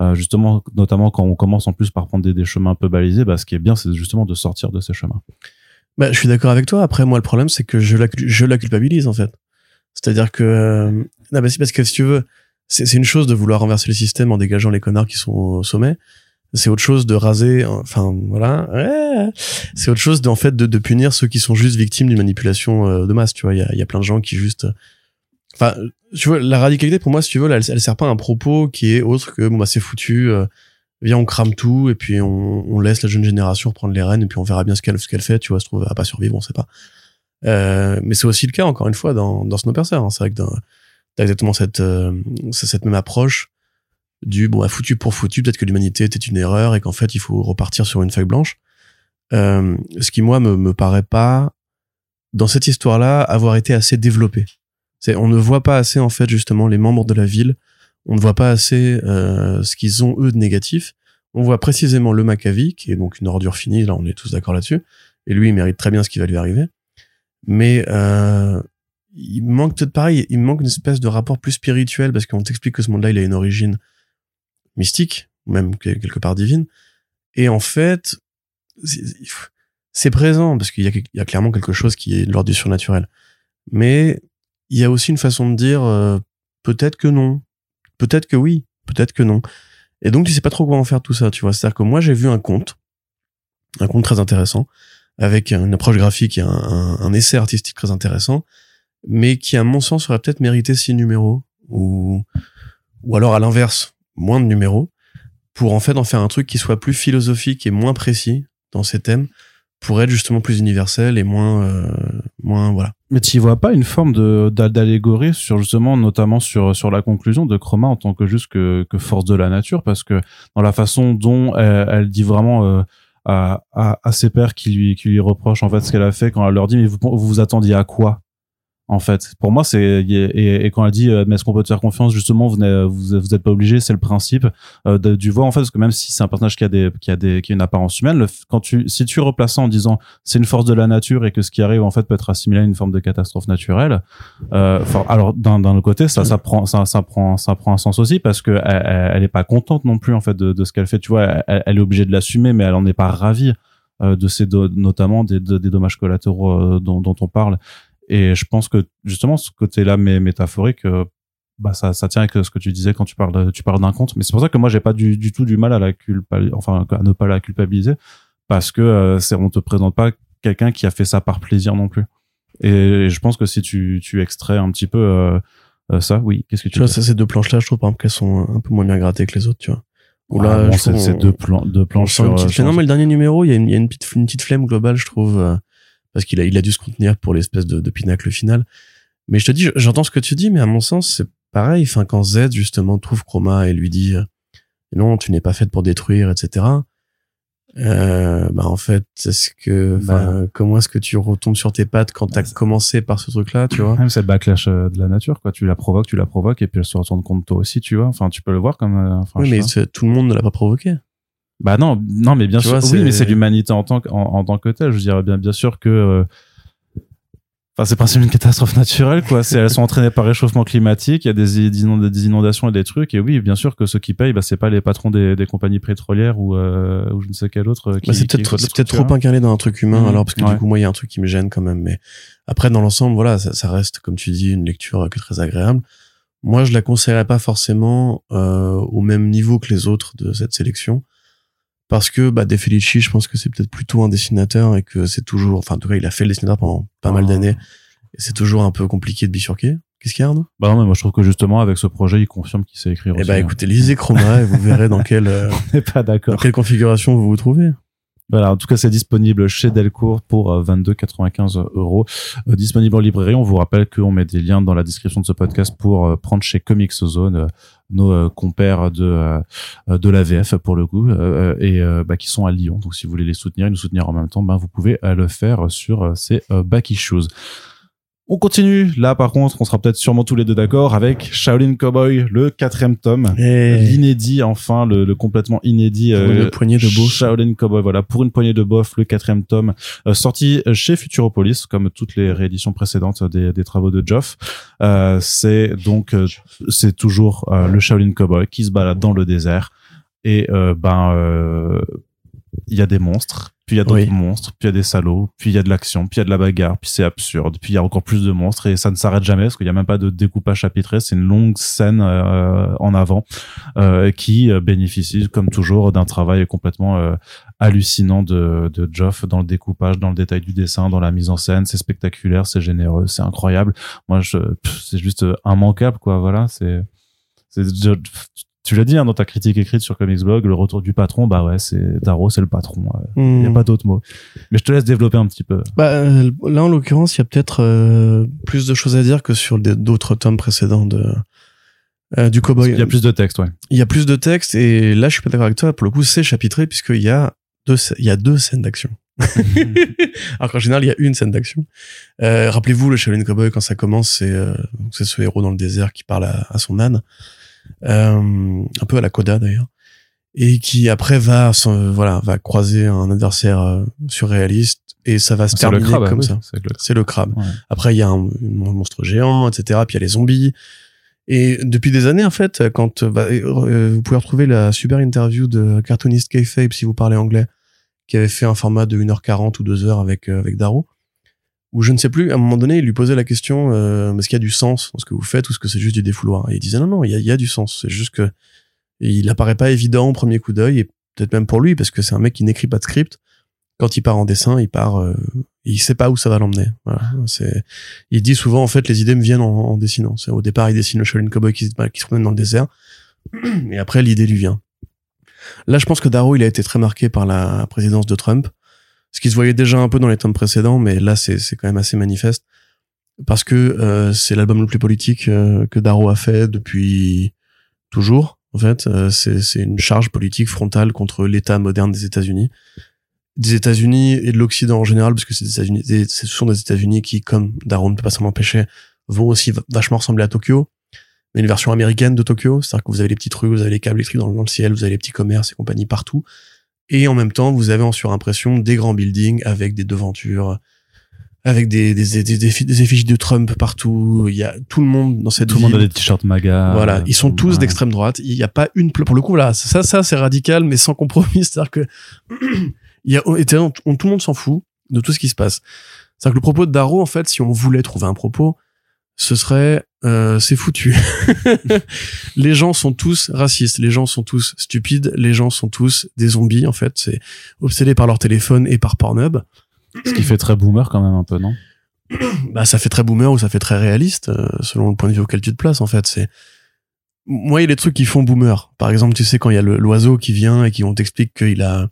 euh, justement, notamment quand on commence en plus par prendre des, chemins un peu balisés, bah, ce qui est bien, c'est justement de sortir de ces chemins.
Bah, je suis d'accord avec toi. Après, moi, le problème, c'est que je la, culpabilise, en fait. C'est-à-dire que, euh... non, bah, si, parce que si tu veux, c'est une chose de vouloir renverser le système en dégageant les connards qui sont au sommet. C'est autre chose de raser, enfin, voilà. C'est autre chose, en fait, de, punir ceux qui sont juste victimes d'une manipulation euh, de masse, tu vois. Il y a plein de gens qui juste, enfin, tu vois, la radicalité pour moi, si tu veux, elle, elle sert pas à un propos qui est autre que bon bah c'est foutu, euh, viens on crame tout et puis on, on, laisse la jeune génération prendre les rênes et puis on verra bien ce qu'elle ce qu'elle fait. Tu vois, se trouve à pas survivre, on sait pas. Euh, mais c'est aussi le cas encore une fois dans dans Snowpiercer. Hein. C'est vrai que t'as exactement cette euh, cette même approche du bon bah, foutu pour foutu. Peut-être que l'humanité était une erreur et qu'en fait il faut repartir sur une feuille blanche. Euh, ce qui moi me me paraît pas dans cette histoire-là avoir été assez développé on ne voit pas assez en fait justement les membres de la ville. On ne voit pas assez euh, ce qu'ils ont eux de négatif. On voit précisément le Maccavi, qui est donc une ordure finie. Là, on est tous d'accord là-dessus. Et lui, il mérite très bien ce qui va lui arriver. Mais euh, il manque peut-être pareil. Il manque une espèce de rapport plus spirituel parce qu'on t'explique que ce monde-là, il a une origine mystique, même quelque part divine. Et en fait, c'est présent parce qu'il y, y a, clairement quelque chose qui est de l'ordre du surnaturel. Mais il y a aussi une façon de dire euh, peut-être que non, peut-être que oui, peut-être que non. Et donc tu sais pas trop quoi en faire tout ça, tu vois. C'est-à-dire que moi j'ai vu un conte, un conte très intéressant, avec une approche graphique et un, essai artistique très intéressant, mais qui à mon sens aurait peut-être mérité six numéros ou ou alors à l'inverse moins de numéros pour en fait en faire un truc qui soit plus philosophique et moins précis dans ses thèmes pour être justement plus universel et moins euh, moins voilà.
Mais tu vois pas une forme de d'allégorie sur justement notamment sur sur la conclusion de Chroma en tant que juste que, que force de la nature? Parce que dans la façon dont elle, dit vraiment euh, à, à, à, ses pères qui lui qui lui reprochent en fait ce qu'elle a fait quand elle leur dit mais vous vous, vous attendiez à quoi? En fait. Pour moi, c'est et, et, quand elle dit euh, mais est-ce qu'on peut te faire confiance justement vous n'êtes vous, vous êtes pas obligé, c'est le principe euh, de, du voir en fait parce que même si c'est un personnage qui a des qui a des qui a une apparence humaine, le, quand tu si tu replaces ça en disant c'est une force de la nature et que ce qui arrive en fait peut être assimilé à une forme de catastrophe naturelle, euh, alors d'un d'un côté ça ça prend ça ça prend ça prend un sens aussi parce que elle, elle est pas contente non plus en fait de, de ce qu'elle fait, tu vois, elle, elle est obligée de l'assumer mais elle en est pas ravie euh, de ces notamment des, des dommages collatéraux dont, dont on parle et je pense que justement ce côté-là métaphorique, euh, bah ça, ça tient avec ce que tu disais quand tu parles, tu parles d'un conte. Mais c'est pour ça que moi j'ai pas du, du tout du mal à la culpabiliser, enfin à ne pas la culpabiliser, parce que euh, c'est on te présente pas quelqu'un qui a fait ça par plaisir non plus. Et je pense que si tu, tu extrais un petit peu euh, ça, oui. Qu'est-ce que tu,
tu vois ça, ces deux planches-là, je trouve par exemple qu'elles sont un peu moins bien grattées que les autres, tu vois.
Ou là, bon, c'est deux, plan deux planches sur,
Non, mais le dernier numéro, il y a une, y a une petite, une petite flemme globale, je trouve parce qu'il a, il a dû se contenir pour l'espèce de, de pinacle final. Mais je te dis, j'entends ce que tu dis, mais à mon sens, c'est pareil. Enfin, quand Z justement trouve Chroma et lui dit euh, non, tu n'es pas faite pour détruire, etc. Euh, bah en fait, est-ce que, bah, comment est-ce que tu retombes sur tes pattes quand t'as commencé par ce truc-là, tu vois?
C'est le backlash euh, de la nature, quoi. Tu la provoques, tu la provoques, et puis elle se retourne contre toi aussi, tu vois. Enfin, tu peux le voir comme. Euh, enfin,
oui, mais tout le monde ne l'a pas provoqué.
Bah non, non, mais bien sûr, oui, mais c'est l'humanité en tant que, en, tant que telle. Je dirais bien, bien sûr que, euh, enfin, c'est pas une catastrophe naturelle, quoi. C'est, elles sont entraînées par réchauffement climatique. Il y a des, des, inondations et des trucs. Et oui, bien sûr que ceux qui payent, bah, c'est pas les patrons des, des compagnies pétrolières ou, euh, ou je ne sais quel autre.
Qui, bah c'est peut-être, peut-être trop incarné dans un truc humain, mmh, alors, parce que du coup, moi, il y a un truc qui me gêne quand même. Mais après, dans l'ensemble, voilà, ça, ça reste, comme tu dis, une lecture que très agréable. Moi, je la conseillerais pas forcément euh, au même niveau que les autres de cette sélection parce que bah De Felici, je pense que c'est peut-être plutôt un dessinateur et que c'est toujours, enfin en tout cas il a fait le dessinateur pendant pas mal ah. d'années et c'est toujours un peu compliqué de bifurquer. Qu'est-ce qu'il y a Arnaud?
Bah non, mais moi je trouve que justement avec ce projet, il confirme qu'il sait écrire.
Eh bah hein. écoutez, lisez Chroma et vous verrez dans quelle euh,
pas d'accord.
Dans quelle configuration vous vous trouvez.
Voilà, en tout cas, c'est disponible chez Delcourt pour 22,95 euh, euros. Euh, disponible en librairie. On vous rappelle qu'on met des liens dans la description de ce podcast pour prendre chez Comics Zone nos euh, compères de euh, de la VF pour le coup euh, et bah, qui sont à Lyon. Donc si vous voulez les soutenir et nous soutenir en même temps, ben vous pouvez le faire sur ces back issues. On continue. Là, par contre, on sera peut-être sûrement tous les deux d'accord avec Shaolin Cowboy, le quatrième tome, l'inédit, enfin, le, le, complètement inédit.
Euh, une poignée de bof.
Shaolin Cowboy, voilà, pour une poignée de bof, le quatrième tome, euh, sorti chez Futuropolis, comme toutes les rééditions précédentes des, des travaux de Geoff. Euh, c'est donc, euh, c'est toujours euh, le Shaolin Cowboy qui se balade dans le désert et ben il y a des monstres, puis il y a d'autres monstres, puis il y a des salauds, puis il y a de l'action, puis il y a de la bagarre, puis c'est absurde, puis il y a encore plus de monstres et ça ne s'arrête jamais parce qu'il n'y a même pas de découpage chapitré, c'est une longue scène euh, en avant euh, qui euh, bénéficie comme toujours d'un travail complètement euh, hallucinant de, de Geoff dans le découpage, dans le détail du dessin, dans la mise en scène, c'est spectaculaire, c'est généreux, c'est incroyable. Moi, je, c'est juste immanquable quoi, voilà, c'est c'est tu l'as dit hein, dans ta critique écrite sur Comics Blog, le retour du patron, bah ouais, c'est Darrow, c'est le patron. Il n'y a hmm. pas d'autre mot. Mais je te laisse développer un petit peu.
Bah, euh, là, en l'occurrence, il y a peut-être euh, plus de choses à dire que sur d'autres tomes précédents de euh, du cowboy.
Il y a plus de texte, ouais.
Il y a plus de texte et là, je suis pas d'accord avec toi. Pour le coup, c'est chapitré puisqu'il y a deux, il y a deux scènes d'action. Alors qu'en général, il y a une scène d'action. Euh, Rappelez-vous, le Shaolin Cowboy, quand ça commence, c'est c'est ce héros dans le désert qui parle à, à son âne euh, un peu à la Coda d'ailleurs, et qui après va voilà va croiser un adversaire euh, surréaliste et ça va se terminer comme ça. C'est le crabe. Après il y a un, monstre géant, etc. Puis il y a les zombies. Et depuis des années, en fait, quand bah, euh, vous pouvez retrouver la super interview de cartooniste Kayfabe si vous parlez anglais, qui avait fait un format de 1h40 ou 2h avec avec Darrow ou je ne sais plus, à un moment donné, il lui posait la question, euh, est-ce qu'il y a du sens dans ce que vous faites ou est-ce que c'est juste du défouloir? Et il disait non, non, il y a, y a du sens. C'est juste que il apparaît pas évident au premier coup d'œil et peut-être même pour lui parce que c'est un mec qui n'écrit pas de script. Quand il part en dessin, il part, euh, il sait pas où ça va l'emmener. Voilà, c'est, il dit souvent en fait les idées me viennent en, dessinant. C'est au départ il dessine le Shaolin Cowboy qui, qui se promène dans le désert, et après l'idée lui vient. Là, je pense que Darrow il a été très marqué par la présidence de Trump ce qui se voyait déjà un peu dans les tomes précédents, mais là c'est c'est quand même assez manifeste. Parce que euh, c'est l'album le plus politique euh, que Darrow a fait depuis toujours. En fait, euh, c'est une charge politique frontale contre l'État moderne des États-Unis, des États-Unis et de l'Occident en général, parce que des États-Unis, ce sont des États-Unis qui, comme Darrow ne peut pas s'en empêcher, vont aussi vachement ressembler à Tokyo, mais une version américaine de Tokyo, c'est-à-dire que vous avez les petites rues, vous avez les câbles électriques dans, dans le ciel, vous avez les petits commerces et compagnie partout, et en même temps, vous avez en surimpression des grands buildings avec des devantures, avec des, des, des, des, effigies de Trump partout. Il y a tout le monde dans cette
Tout le monde a des t-shirts MAGA.
Voilà. Ils sont tous d'extrême droite. Il n'y a pas une, pour le coup, là, ça, ça, c'est radical, mais sans compromis. C'est-à-dire que, il y a, tout le monde s'en fout de tout ce qui se passe. C'est-à-dire que le propos de Darrow, en fait, si on voulait trouver un propos, ce serait euh, c'est foutu. les gens sont tous racistes, les gens sont tous stupides, les gens sont tous des zombies en fait, c'est obsédé par leur téléphone et par Pornhub.
Ce qui fait très boomer quand même un peu, non?
Bah ça fait très boomer ou ça fait très réaliste euh, selon le point de vue auquel tu te places en fait, c'est moi il y a des trucs qui font boomer. Par exemple, tu sais quand il y a l'oiseau qui vient et qui on t'explique qu'il a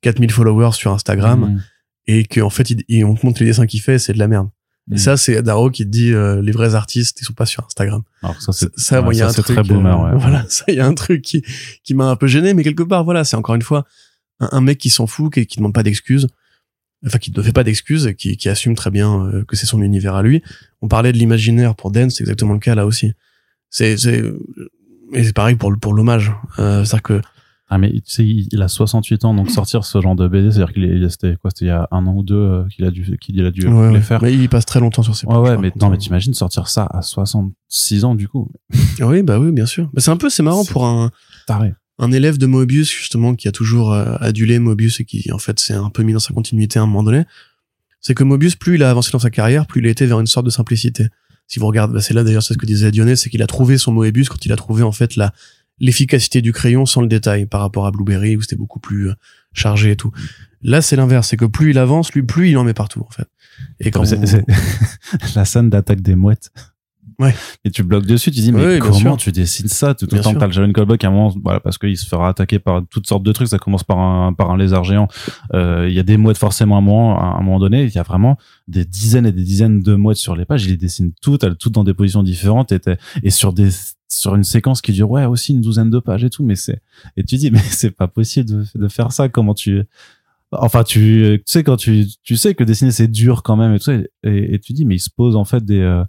4000 followers sur Instagram mmh. et qu'en fait il, on te montre les dessins qu'il fait, c'est de la merde. Et mm. ça, c'est Darrow qui dit euh, les vrais artistes, ils sont pas sur Instagram.
Alors ça, c'est
ça, il y a un truc.
Très boomer,
euh, Voilà, ça, il y a un truc qui qui m'a un peu gêné, mais quelque part, voilà, c'est encore une fois un, mec qui s'en fout, qui, qui demande pas d'excuses, enfin qui ne fait pas d'excuses, qui qui assume très bien euh, que c'est son univers à lui. On parlait de l'imaginaire pour Dan, c'est exactement le cas là aussi. C'est c'est et c'est pareil pour pour l'hommage. Euh, c'est-à-dire que
ah mais tu sais, il a 68 ans, donc sortir ce genre de BD, c'est-à-dire qu'il est, c'était quoi, c'était il y a un an ou deux euh, qu'il a dû, qu'il a dû les faire.
Mais il passe très longtemps sur ses.
Ouais, ouais, mais non, mais t'imagines sortir ça à 66 ans du coup.
oui, bah oui, bien sûr. Mais c'est un peu, c'est marrant pour un.
Taré.
Un élève de Mobius justement qui a toujours euh, adulé Mobius et qui en fait s'est un peu mis dans sa continuité à un moment donné. C'est que Mobius, plus il a avancé dans sa carrière, plus il a été vers une sorte de simplicité. Si vous regardez, bah c'est là d'ailleurs c'est ce que disait Dionnet, c'est qu'il a trouvé son Mobius quand il a trouvé en fait la l'efficacité du crayon sans le détail par rapport à Blueberry où c'était beaucoup plus euh, chargé et tout. Là, c'est l'inverse, c'est que plus il avance, lui, plus il en met partout en fait.
Et quand la scène d'attaque des mouettes.
Ouais.
Et tu bloques dessus, tu dis mais comment tu dessines ça? Tout le temps que t'as le Jalen Callback à un moment, voilà, parce qu'il se fera attaquer par toutes sortes de trucs. Ça commence par un par un lézard géant. Euh, il y a des mouettes forcément à un moment, à un moment donné. Il y a vraiment des dizaines et des dizaines de mouettes sur les pages. Il les dessine toutes, elles toutes dans des positions différentes et, et sur des sur une séquence qui dure ouais aussi une douzaine de pages et tout mais c'est et tu dis mais c'est pas possible de, de faire ça comment tu enfin tu, tu sais quand tu tu sais que dessiner c'est dur quand même et tout et, et tu dis mais il se pose en fait des euh,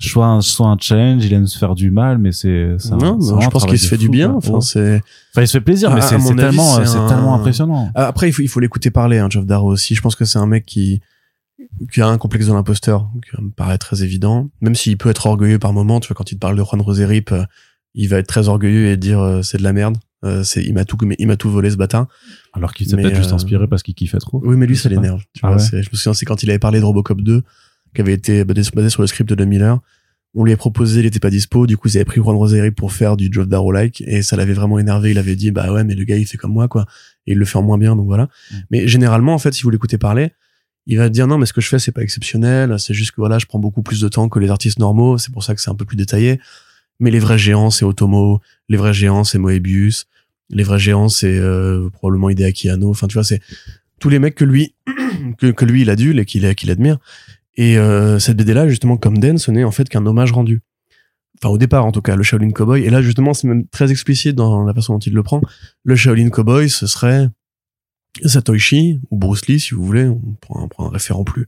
soit un, soit un challenge, il aime se faire du mal, mais c'est,
non, mais
vraiment
je pense qu'il se fait du bien. Enfin,
Ouais.
c'est
Enfin, il se fait plaisir, mais
À-
c'est, tellement,
c'est un-
tellement impressionnant.
Après, il faut, il faut l'écouter parler, hein, Geoff Darrow aussi. Je pense que c'est un mec qui, qui a un complexe de l'imposteur, qui me paraît très évident. Même s'il peut être orgueilleux par moment, tu vois, quand il te parle de Juan Roserip, euh, il va être très orgueilleux et dire euh, c'est de la merde. Euh, c'est, il m'a tout, il m'a tout volé ce bâtard.
Alors qu'il s'est peut-être juste
euh,
inspiré parce qu'il kiffait trop.
Oui, mais lui, ça l'énerve. Tu
Ah ouais.
je me souviens, c'est quand il avait parlé de Robocop 2, qui avait été basé, sur le script de Miller. On lui a proposé, il était pas dispo. Du coup, ils avaient pris Juan Roserip pour faire du Geoff Darrow-like. Et ça l'avait vraiment énervé. Il avait dit, bah ouais, mais le gars, il fait comme moi, quoi. Et il le fait en moins bien, donc voilà.
Mm.
Mais généralement, en fait, si vous l'écoutez parler, il va te dire non, mais ce que je fais, c'est pas exceptionnel. C'est juste que voilà, je prends beaucoup plus de temps que les artistes normaux. C'est pour ça que c'est un peu plus détaillé. Mais les vrais géants, c'est Otomo. Les vrais géants, c'est Moebius. Les vrais géants, c'est euh, probablement Hideaki Anno. Enfin, tu vois, c'est tous les mecs que lui, que, lui, il adule et qu'il qu'il admire. Et euh, cette BD-là, justement, comme Den, ce n'est en fait qu'un hommage rendu. Enfin, au départ, en tout cas, le Shaolin Cowboy. Et là, justement, c'est même très explicite dans la façon dont il le prend. Le Shaolin Cowboy, ce serait Satoshi ou Bruce Lee, si vous voulez. On prend un, référent plus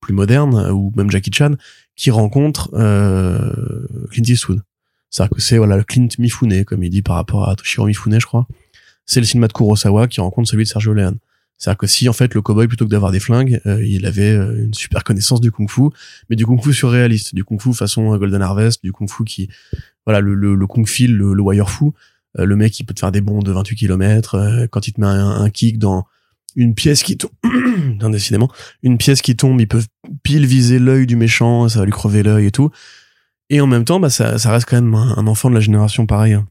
plus moderne, euh, ou même Jackie Chan, qui rencontre euh, Clint Eastwood. C'est-à-dire que c'est voilà Clint Mifune, comme il dit par rapport à Toshiro Mifune, je crois. C'est le cinéma de Kurosawa qui rencontre celui de Sergio Leone. C'est-à-dire que si en fait le cowboy plutôt que d'avoir des flingues, euh, il avait euh, une super connaissance du kung-fu, mais du kung-fu surréaliste, du kung-fu façon Golden Harvest, du kung-fu qui, voilà, le, le, le kung-fu, le, le wire fu, euh, le mec qui peut te faire des bonds de 28 km, quand il te met un, kick dans une pièce qui tombe, décidément, une pièce qui tombe, il peut pile viser l'œil du méchant, ça va lui crever l'œil et tout. Et en même temps, bah, ça, ça reste quand même un, enfant de la génération pareil, hein,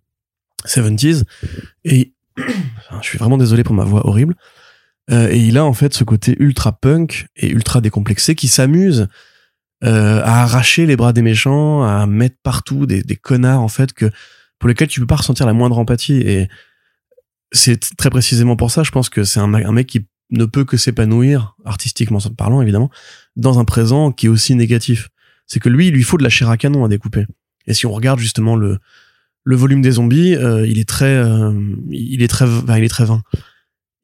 70s. Et je suis vraiment désolé pour ma voix horrible. Euh, et il a en fait ce côté ultra punk et ultra décomplexé qui s'amuse euh, à arracher les bras des méchants, à mettre partout des, des connards en fait que pour lesquels tu peux pas ressentir la moindre empathie. Et c'est très précisément pour ça, je pense que c'est un, mec qui ne peut que s'épanouir, artistiquement parlant évidemment, dans un présent qui est aussi négatif. C'est que lui, il lui faut de la chair à canon à découper. Et si on regarde justement le le volume des zombies, euh, il est très, euh, il est très, il est très vain.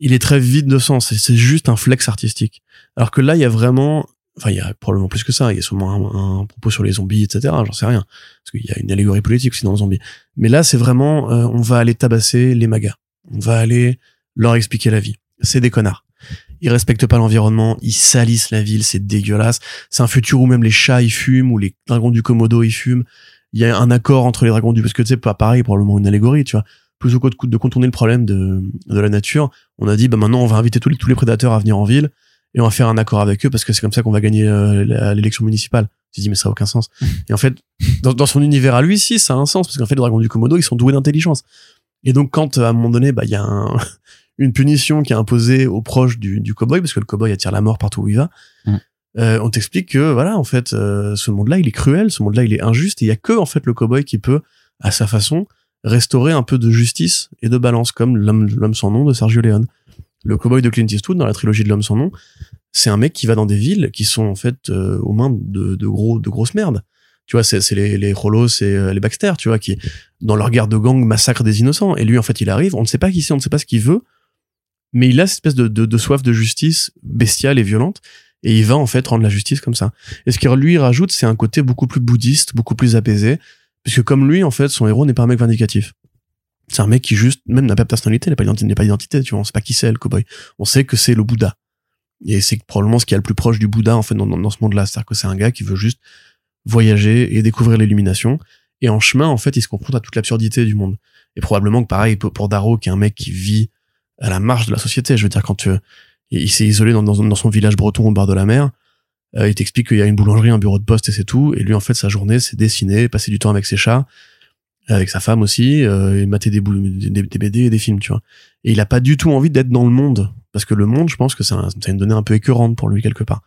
Il est très vide de sens. C'est juste un flex artistique. Alors que là, il y a vraiment, enfin, il y a probablement plus que ça. Il y a sûrement un, un propos sur les zombies, etc. J'en sais rien. Parce qu'il y a une allégorie politique aussi dans le zombie. Mais là, c'est vraiment, euh, on va aller tabasser les magas. On va aller leur expliquer la vie. C'est des connards. Ils respectent pas l'environnement, ils salissent la ville, c'est dégueulasse. C'est un futur où même les chats ils fument, ou les dragons du Komodo ils fument. Il y a un accord entre les dragons du, parce que tu sais, pas pareil, probablement une allégorie, tu vois. Plutôt que de, de contourner le problème de, de la nature, on a dit, bah maintenant on va inviter tous les, tous les prédateurs à venir en ville et on va faire un accord avec eux parce que c'est comme ça qu'on va gagner euh, l'élection municipale. Tu dis, mais ça n'a aucun sens. et en fait, dans, dans son univers à lui, si, ça a un sens parce qu'en fait, les dragons du Komodo, ils sont doués d'intelligence. Et donc, quand à un moment donné, bah, il y a un- une punition qui est imposée aux proches du, du cowboy parce que le cowboy attire la mort partout où il va,
Mm.
euh, on t'explique que voilà, en fait, euh, ce monde-là, il est cruel, ce monde-là, il est injuste et il y a que en fait le cowboy qui peut, à sa façon, restaurer un peu de justice et de balance, comme l'homme l'homme sans nom de Sergio Leone. Le cowboy de Clint Eastwood dans la trilogie de l'homme sans nom, c'est un mec qui va dans des villes qui sont en fait euh, aux mains de, de gros de grosses merdes. Tu vois, c'est c'est les les Rollos et euh, les Baxter, tu vois, qui dans leur guerre de gang massacrent des innocents. Et lui, en fait, il arrive, on ne sait pas qui c'est, on ne sait pas ce qu'il veut, mais il a cette espèce de, de, de soif de justice bestiale et violente, et il va en fait rendre la justice comme ça. Et ce qu'il lui rajoute, c'est un côté beaucoup plus bouddhiste, beaucoup plus apaisé, puisque comme lui, en fait, son héros n'est pas un mec vindicatif. C'est un mec qui juste, même n'a pas de personnalité, n'a pas d'identité, tu vois, on sait pas qui c'est, le cowboy. On sait que c'est le Bouddha. Et c'est probablement ce qui est le plus proche du Bouddha, en fait, dans, dans, ce monde-là. C'est-à-dire que c'est un gars qui veut juste voyager et découvrir l'illumination. Et en chemin, en fait, il se confronte à toute l'absurdité du monde. Et probablement que pareil, pour pour Darrow, qui est un mec qui vit à la marge de la société, je veux dire, quand tu, il il s'est isolé dans, dans, dans son village breton au bord de la mer, euh, il t'explique qu'il y a une boulangerie, un bureau de poste et c'est tout. Et lui, en fait, sa journée, c'est dessiner, passer du temps avec ses chats, avec sa femme aussi, euh, et mater des, des, des BD et des films, tu vois. Et il a pas du tout envie d'être dans le monde. Parce que le monde, je pense que c'est un- une donnée un peu écœurante pour lui, quelque part.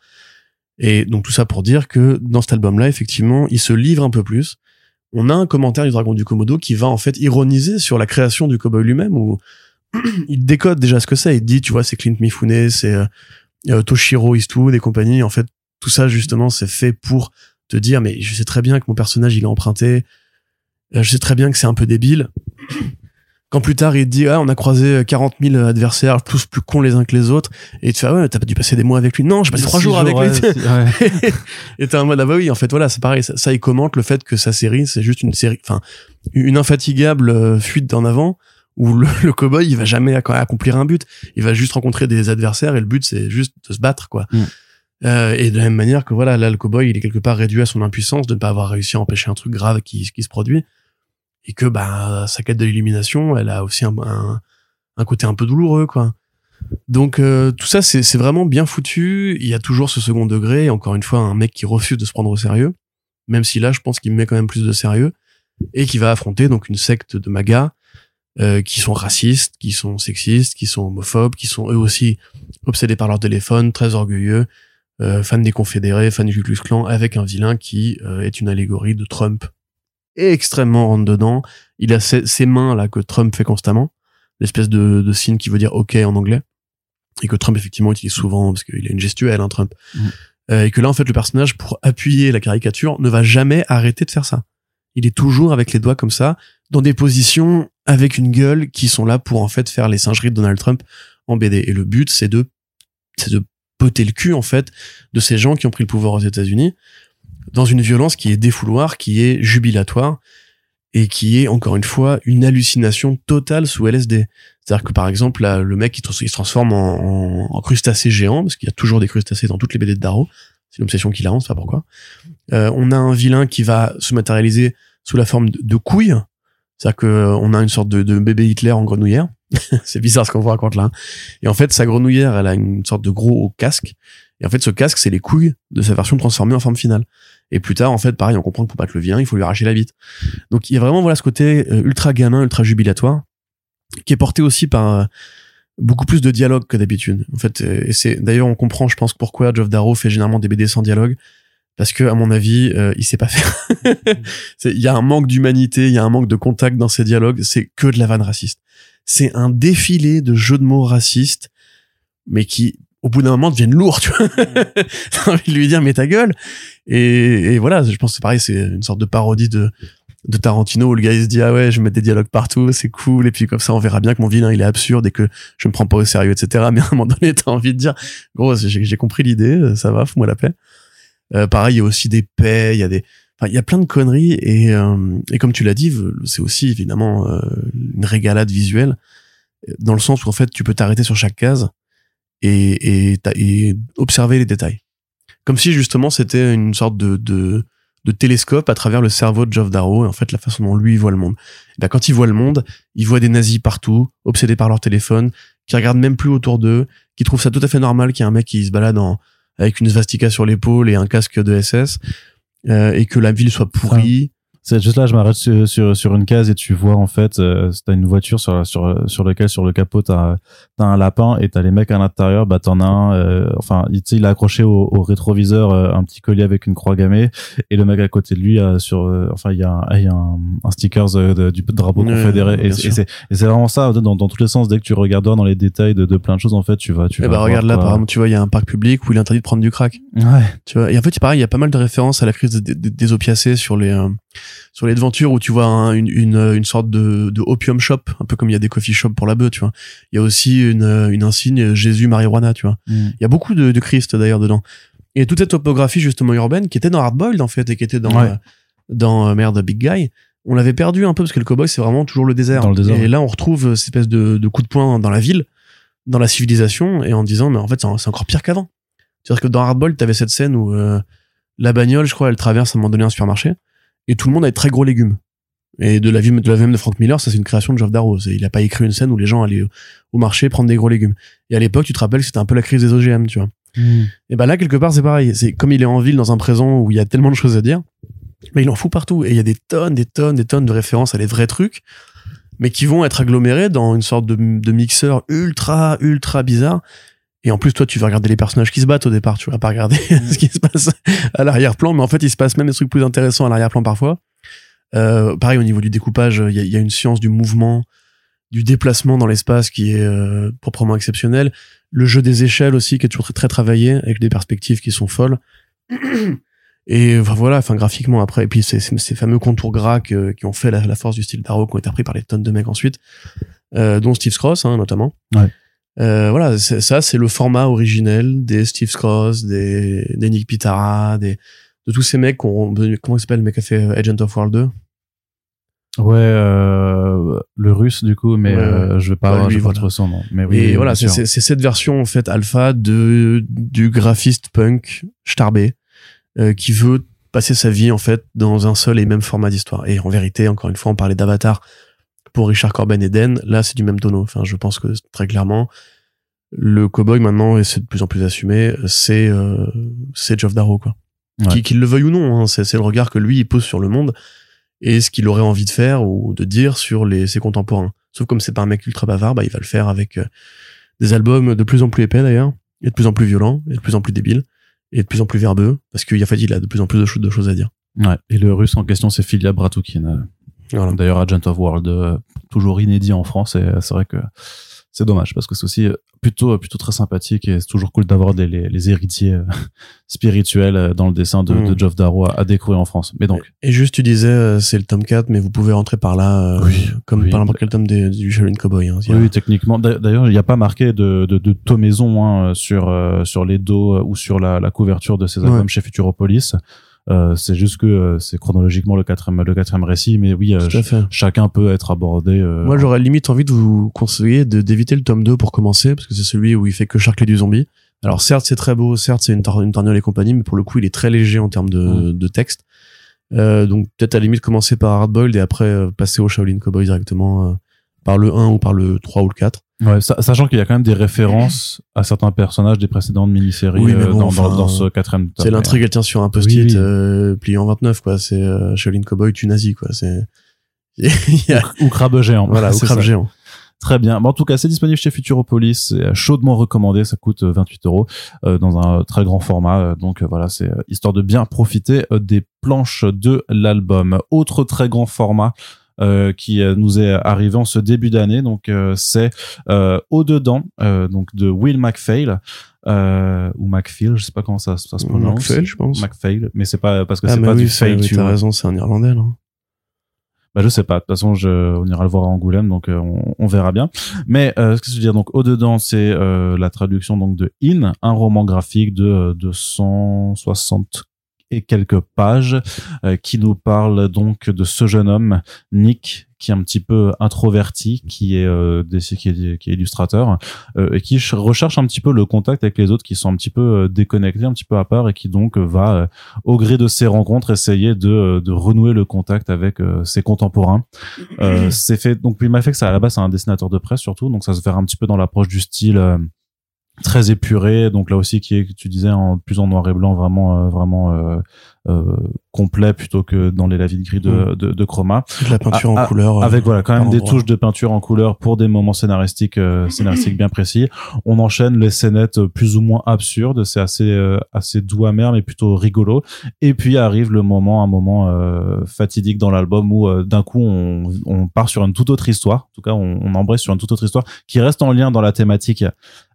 Et donc tout ça pour dire que dans cet album-là, effectivement, il se livre un peu plus. On a un commentaire du Dragon du Komodo qui va en fait ironiser sur la création du cowboy lui-même, où il décode déjà ce que c'est. Il dit, tu vois, c'est Clint Mifune, c'est euh, euh, Toshiro Eastwood et compagnie. En fait, tout ça justement, c'est fait pour te dire, mais je sais très bien que mon personnage, il est emprunté je sais très bien que c'est un peu débile. Quand plus tard il te dit ah on a croisé 40 000 adversaires tous plus cons les uns que les autres. Et tu fais ah ouais t'as pas dû passer des mois avec lui. Non j'ai passé trois jours avec lui.
ouais.
et t'es en mode ah bah oui en fait voilà c'est pareil. Ça, ça, il commente le fait que sa série c'est juste une série enfin une infatigable euh, fuite en avant où le, le cowboy il va jamais acc- accomplir un but. Il va juste rencontrer des adversaires et le but c'est juste de se battre quoi.
Mm.
Euh, et de la même manière que voilà là le cowboy il est quelque part réduit à son impuissance de ne pas avoir réussi à empêcher un truc grave qui, qui se produit et que bah sa quête de l'illumination elle a aussi un, un, un côté un peu douloureux quoi. Donc euh, tout ça c'est vraiment bien foutu. Il y a toujours ce second degré. Encore une fois un mec qui refuse de se prendre au sérieux même si là je pense qu'il met quand même plus de sérieux et qui va affronter donc une secte de magas euh, qui sont racistes qui sont sexistes qui sont homophobes qui sont eux aussi obsédés par leur téléphone très orgueilleux euh, fans des confédérés fans du Ku Klan avec un vilain qui euh, est une allégorie de Trump extrêmement rentre dedans. Il a ces mains là que Trump fait constamment. L'espèce de, de signe qui veut dire OK en anglais. Et que Trump effectivement utilise souvent parce qu'il a une gestuelle hein, Trump.
Mm.
Euh, et que là en fait le personnage pour appuyer la caricature ne va jamais arrêter de faire ça. Il est toujours avec les doigts comme ça dans des positions avec une gueule qui sont là pour en fait faire les singeries de Donald Trump en BD et le but c'est de c'est de poter le cul en fait de ces gens qui ont pris le pouvoir aux États-Unis dans une violence qui est défouloir qui est jubilatoire et qui est encore une fois une hallucination totale sous LSD. C'est-à-dire que par exemple là, le mec il, se transforme en, crustacé géant parce qu'il y a toujours des crustacés dans toutes les BD de Darrow. C'est une obsession qu'il a, on sait pas pourquoi. Euh, on a un vilain qui va se matérialiser sous la forme de, couilles. C'est-à-dire que euh, a une sorte de, de bébé Hitler en grenouillère. c'est bizarre ce qu'on vous raconte là. Et en fait, sa grenouillère, elle a une sorte de gros casque. Et en fait, ce casque, c'est les couilles de sa version transformée en forme finale. Et plus tard, en fait, pareil, on comprend que pour battre le vilain, il faut lui arracher la bite. Donc il y a vraiment voilà ce côté euh, ultra gamin, ultra jubilatoire, qui est porté aussi par euh, beaucoup plus de dialogue que d'habitude. En fait, euh, et c'est d'ailleurs on comprend, je pense, pourquoi Geoff Darrow fait généralement des BD sans dialogue, parce que à mon avis, euh, il sait pas faire. Il y a un manque d'humanité, il y a un manque de contact dans ces dialogues. C'est que de la vanne raciste. C'est un défilé de jeux de mots racistes, mais qui au bout d'un moment deviennent lourds, tu vois. T'as envie de lui dire mais ta gueule. Et, et voilà, je pense que c'est pareil, c'est une sorte de parodie de de Tarantino où le gars il se dit ah ouais je vais mettre des dialogues partout c'est cool et puis comme ça on verra bien que mon vilain il est absurde et que je me prends pas au sérieux etc mais à un moment donné t'as envie de dire gros j'ai compris l'idée ça va fous-moi la paix euh, pareil il y a aussi des paix il y a des enfin il y a plein de conneries et euh, et comme tu l'as dit c'est aussi évidemment euh, une régalade visuelle dans le sens où en fait tu peux t'arrêter sur chaque case et et, et observer les détails comme si justement c'était une sorte de, de de télescope à travers le cerveau de Geoff Darrow et en fait la façon dont lui voit le monde. Et ben, quand il voit le monde, il voit des nazis partout, obsédés par leur téléphone, qui regardent même plus autour d'eux, qui trouvent ça tout à fait normal qu'il y ait un mec qui se balade en, avec une svastika sur l'épaule et un casque de SS, euh, et que la ville soit pourrie.
C'est juste là, je m'arrête sur, sur, sur une case et tu vois en fait, euh, t'as une voiture sur sur sur lequel sur le capot t'as t'as un lapin et t'as les mecs à l'intérieur, bah t'en as un, euh, enfin il, tu sais, il a accroché au, au rétroviseur euh, un petit collier avec une croix gammée et le mec à côté de lui a sur, euh, enfin il y a un, il y a un, un stickers euh, de- du drapeau
Ouais,
confédéré et, et c'est vraiment ça dans dans tous les sens dès que tu regardes dans les détails de, de plein de choses en fait tu vas tu
Et
vas
bah
voir
regarde là, par exemple, tu vois, il y a un parc public où il est interdit de prendre du crack.
ouais
Tu vois. Et en fait, pareil, il y a pas mal de références à la crise des, des- des opiacés sur les euh, sur les devantures où tu vois un- une, une une sorte de, de opium shop, un peu comme il y a des coffee shops pour la bœuf, tu vois. Il y a aussi une une insigne Jésus marijuana, tu vois.
Mm.
Il y a beaucoup de, de Christ d'ailleurs dedans. Et toute cette topographie justement urbaine qui était dans Hardboiled en fait et qui était dans
Ouais.
euh, dans euh, merde Big Guy, on l'avait perdu un peu parce que le cowboy c'est vraiment toujours le désert.
Dans le désert,
et là on retrouve cette espèce de, de coup de poing dans la ville, dans la civilisation et en disant mais en fait c'est c'est encore pire qu'avant. C'est-à-dire que dans Hardboiled t'avais cette scène où euh, la bagnole je crois elle traverse à un moment donné un supermarché et tout le monde a des très gros légumes. Et de la vie de la même de Frank Miller, ça c'est une création de Geoff Darrow. Il a pas écrit une scène où les gens allaient au- marché prendre des gros légumes. Et à l'époque, tu te rappelles, c'était un peu la crise des OGM, tu vois.
Mm.
Et ben là, quelque part, c'est pareil. C'est comme il est en ville dans un présent où il y a tellement de choses à dire, mais il en fout partout. Et il y a des tonnes, des tonnes, des tonnes de références à des vrais trucs, mais qui vont être agglomérés dans une sorte de, de mixeur ultra, ultra bizarre. Et en plus, toi, tu vas regarder les personnages qui se battent au départ. Tu vas pas regarder ce qui se passe à l'arrière-plan, mais en fait, il se passe même des trucs plus intéressants à l'arrière-plan parfois. Euh, pareil, au niveau du découpage, il y a, y a une science du mouvement, du déplacement dans l'espace qui est euh, proprement exceptionnel. Le jeu des échelles aussi, qui est toujours très, très travaillé, avec des perspectives qui sont folles. Et voilà, enfin graphiquement après, et puis ces, ces, fameux contours gras que- qui ont fait la, la force du style Darrow, qui ont été repris par les tonnes de mecs ensuite, euh, dont Steve Cross hein, notamment.
Ouais.
Euh, voilà, ça c'est le format originel des Steve Cross, des, des Nick Pitara, des de tous ces mecs qui ont devenu- comment il s'appelle le mec qui a fait Agent of World 2
Ouais, euh, le russe du coup, mais
Ouais,
euh, je vais pas,
Ouais, lui,
je vais
voilà.
son nom. Mais oui,
et voilà, c'est cette version en fait alpha de du graphiste punk starbé euh, qui veut passer sa vie en fait dans un seul et même format d'histoire. Et en vérité, encore une fois, on parlait d'Avatar pour Richard Corben et Den. Là, c'est du même tonneau. Enfin, je pense que très clairement, le cowboy maintenant, et c'est de plus en plus assumé, c'est euh, c'est Geoff Darrow quoi.
Ouais.
Qu'il le veuille ou non, hein, c'est c'est le regard que lui il pose sur le monde et ce qu'il aurait envie de faire ou de dire sur les ses contemporains. Sauf comme c'est pas un mec ultra bavard, bah il va le faire avec euh, des albums de plus en plus épais d'ailleurs, et de plus en plus violents, et de plus en plus débiles, et de plus en plus verbeux, parce qu'il a fait il a de plus en plus de, choses- à dire.
Ouais. Et le russe en question, c'est Filia Bratukin.
Voilà.
D'ailleurs, Agent of World, euh, toujours inédit en France, et euh, c'est vrai que c'est dommage parce que c'est aussi euh, plutôt plutôt très sympathique et c'est toujours cool d'avoir des les, les héritiers spirituels dans le dessin de,
Mm.
de Geoff Darrow à, à découvrir en France. Mais donc,
Et juste tu disais c'est le tome 4, mais vous pouvez rentrer par là, euh, comme
oui.
par n'importe quel tome des- du Shaolin Cowboy. Hein. A-
oui, techniquement. D'a- D'ailleurs, il n'y a pas marqué de, de, de tomaison hein, sur euh, sur les dos ou sur la, la couverture de ces albums
Ouais.
chez Futuropolis. Euh, c'est juste que euh, c'est chronologiquement le quatrième le quatrième récit, mais oui, euh, chacun peut être abordé. euh,
Moi, j'aurais limite envie de vous conseiller de- d'éviter le tome 2 pour commencer, parce que c'est celui où il fait que charcler du zombie. Alors certes, c'est très beau, certes, c'est une, une torgnole et compagnie, mais pour le coup, il est très léger en termes de, de texte. Euh, donc peut-être à la limite commencer par Hardboiled et après euh, passer au Shaolin Cowboy directement euh, par le 1 ou par le 3 ou le 4.
Ouais, sa- sachant qu'il y a quand même des références à certains personnages des précédentes miniséries
Oui,
euh,
bon,
dans,
enfin,
dans, dans ce quatrième tome.
C'est l'intrigue, elle tient sur un post-it
Oui, oui.
euh, plié en 29, quoi. C'est euh, Shaolin Cowboy, tu nazi, quoi. C'est... A-
Ou crabe géant.
voilà, crabe
ça.
géant.
Très bien. Bon, en tout cas, c'est disponible chez Futuropolis. C'est euh, chaudement recommandé. Ça coûte euh, 28 euros euh, dans un très grand format. Donc euh, voilà, c'est histoire de bien profiter des planches de l'album. Autre très grand format. Euh, qui euh, nous est arrivé en ce début d'année donc euh, c'est euh, au dedans donc de Will McPhail ou McPhail je sais pas comment ça, ça se prononce
McPhail, je pense.
McPhail mais c'est pas parce que
Ah,
c'est pas
oui,
du fail
oui,
tu vois.
raison, c'est un Irlandais, là.
Bah, je sais pas. De toute façon, je, on ira le voir à Angoulême, donc euh, on, on verra bien. Mais euh, ce que je veux dire, donc au dedans, c'est euh, la traduction donc de In, un roman graphique de euh, 260 et quelques pages, euh, qui nous parle donc de ce jeune homme Nick, qui est un petit peu introverti, qui est euh, des- qui est, qui est illustrateur euh, et qui ch- recherche un petit peu le contact avec les autres, qui sont un petit peu euh, déconnectés, un petit peu à part, et qui donc euh, va euh, au gré de ses rencontres essayer de, de renouer le contact avec euh, ses contemporains. Euh, c'est fait donc il m'a fait que ça à la base c'est un dessinateur de presse surtout donc ça se verra un petit peu dans l'approche du style euh, très épuré donc là aussi qui est tu disais en plus en noir et blanc vraiment euh, vraiment euh, complet plutôt que dans les lavis de gris de, de, de chroma.
De la peinture en couleur. euh,
avec voilà quand même des
endroit.
touches de peinture en couleur pour des moments scénaristiques euh, scénaristiques bien précis. On enchaîne les scénettes euh, plus ou moins absurdes. C'est assez euh, assez doux amer mais plutôt rigolo. Et puis arrive le moment un moment euh, fatidique dans l'album où euh, d'un coup on, on part sur une toute autre histoire. En tout cas on, on embrasse sur une toute autre histoire qui reste en lien dans la thématique euh,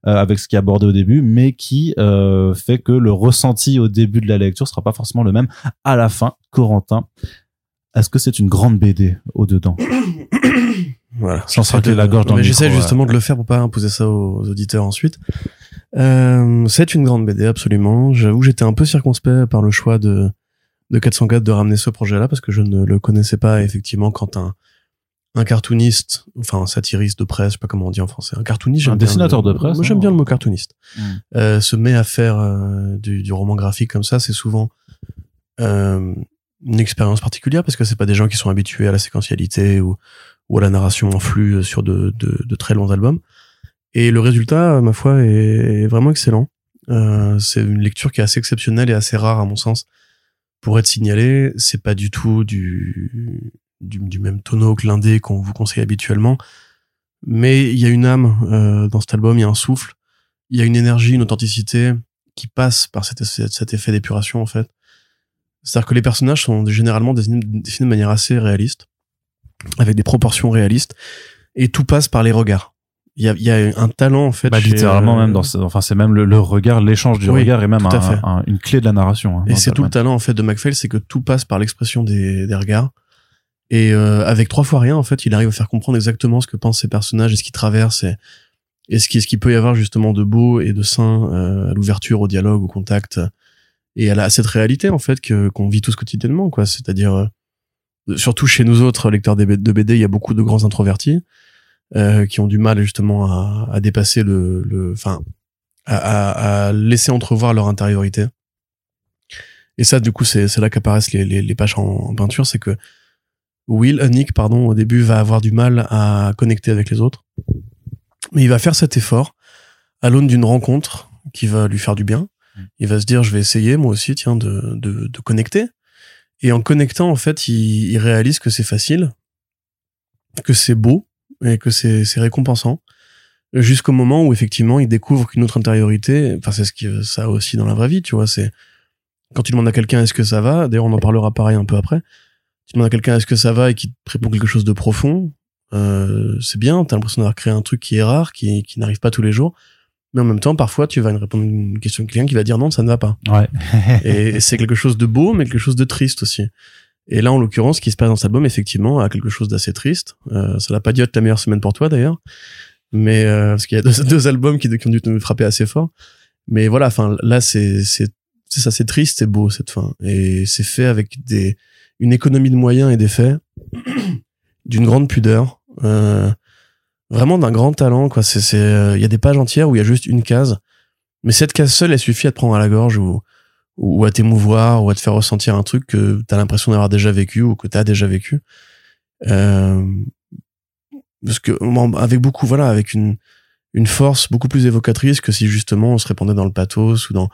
avec ce qui est abordé au début mais qui euh, fait que le ressenti au début de la lecture sera pas forcément le même à la fin Corentin est-ce que c'est une grande BD au dedans
Voilà.
Sans
de-
la gorge dans
Mais
le
J'essaie justement de le faire pour pas imposer ça aux auditeurs ensuite. Euh, c'est une grande BD, absolument. J'avoue, j'étais un peu circonspect par le choix de, de 404 de ramener ce projet-là parce que je ne le connaissais pas. Effectivement, quand un, un cartooniste, enfin un satiriste de presse, je sais pas comment on dit en français, un cartooniste,
Un dessinateur
le-
de presse,
Moi, j'aime
hein.
bien le mot cartooniste.
Mm.
Euh, se met à faire euh, du, du roman graphique comme ça, c'est souvent euh, une expérience particulière parce que c'est pas des gens qui sont habitués à la séquentialité ou, à la narration en flux sur de, de, de très longs albums. Et le résultat, ma foi, est, vraiment excellent. Euh, c'est une lecture qui est assez exceptionnelle et assez rare à mon sens pour être signalée. C'est pas du tout du, du, du même tonneau que l'indé qu'on vous conseille habituellement. Mais il y a une âme euh, dans cet album, il y a un souffle, il y a une énergie, une authenticité qui passe par cet effet d'épuration en fait. C'est-à-dire que les personnages sont généralement dessinés, dessinés de manière assez réaliste, avec des proportions réalistes, et tout passe par les regards. il y a, y a un talent en fait.
Bah, littéralement
euh,
même dans ce- enfin c'est même le, le regard l'échange du
Oui,
regard est même un- une clé de la narration hein,
Et c'est tout le talent en fait de McPhail, c'est que tout passe par l'expression des, des regards. Et euh, avec trois fois rien, en fait, il arrive à faire comprendre exactement ce que pensent ces personnages et ce qu'ils traversent et, et ce qui- ce qu'il peut y avoir justement de beau et de sain euh, à l'ouverture, au dialogue, au contact et la, à cette réalité en fait que qu'on vit tous quotidiennement, quoi. C'est-à-dire euh, surtout chez nous autres lecteurs de BD, il y a beaucoup de grands introvertis euh, qui ont du mal justement à, à dépasser le, le, enfin, à, à laisser entrevoir leur intériorité. Et ça, du coup, c'est c'est là qu'apparaissent les, les, les pages en, en peinture, c'est que Will, euh, Nick, pardon, au début, va avoir du mal à connecter avec les autres, mais il va faire cet effort à l'aune d'une rencontre qui va lui faire du bien. Il va se dire, je vais essayer moi aussi, tiens, de, de, de connecter. Et en connectant, en fait, il, il réalise que c'est facile, que c'est beau et que c'est récompensant. Jusqu'au moment où effectivement il découvre qu'une autre intériorité, enfin c'est ce que ça a aussi dans la vraie vie, tu vois, c'est quand tu demandes à quelqu'un est-ce que ça va, d'ailleurs on en parlera pareil un peu après, tu demandes à quelqu'un est-ce que ça va? Et qu'il te répond quelque chose de profond, euh, c'est bien, t'as l'impression d'avoir créé un truc qui est rare, qui, qui n'arrive pas tous les jours, mais en même temps parfois tu vas répondre à une question de quelqu'un qui va dire non ça ne va pas.
Ouais.
Et c'est quelque chose de beau, mais quelque chose de triste aussi. Et là, en l'occurrence, ce qui se passe dans cet album, effectivement, a quelque chose d'assez triste. Euh, ça n'a pas dû être la meilleure semaine pour toi, d'ailleurs. Mais, euh, parce qu'il y a deux, deux albums qui, qui ont dû te frapper assez fort. Mais voilà, enfin, là, c'est, c'est, c'est ça, c'est triste, c'est beau, cette fin. Et c'est fait avec des, une économie de moyens et d'effets, d'une grande pudeur, euh, vraiment d'un grand talent, quoi. C'est, c'est, euh, il y a des pages entières où il y a juste une case. Mais cette case seule, elle suffit à te prendre à la gorge ou, ou à t'émouvoir ou à te faire ressentir un truc que t'as l'impression d'avoir déjà vécu ou que t'as déjà vécu euh, parce que avec beaucoup voilà avec une une force beaucoup plus évocatrice que si justement on se répandait dans le pathos ou dans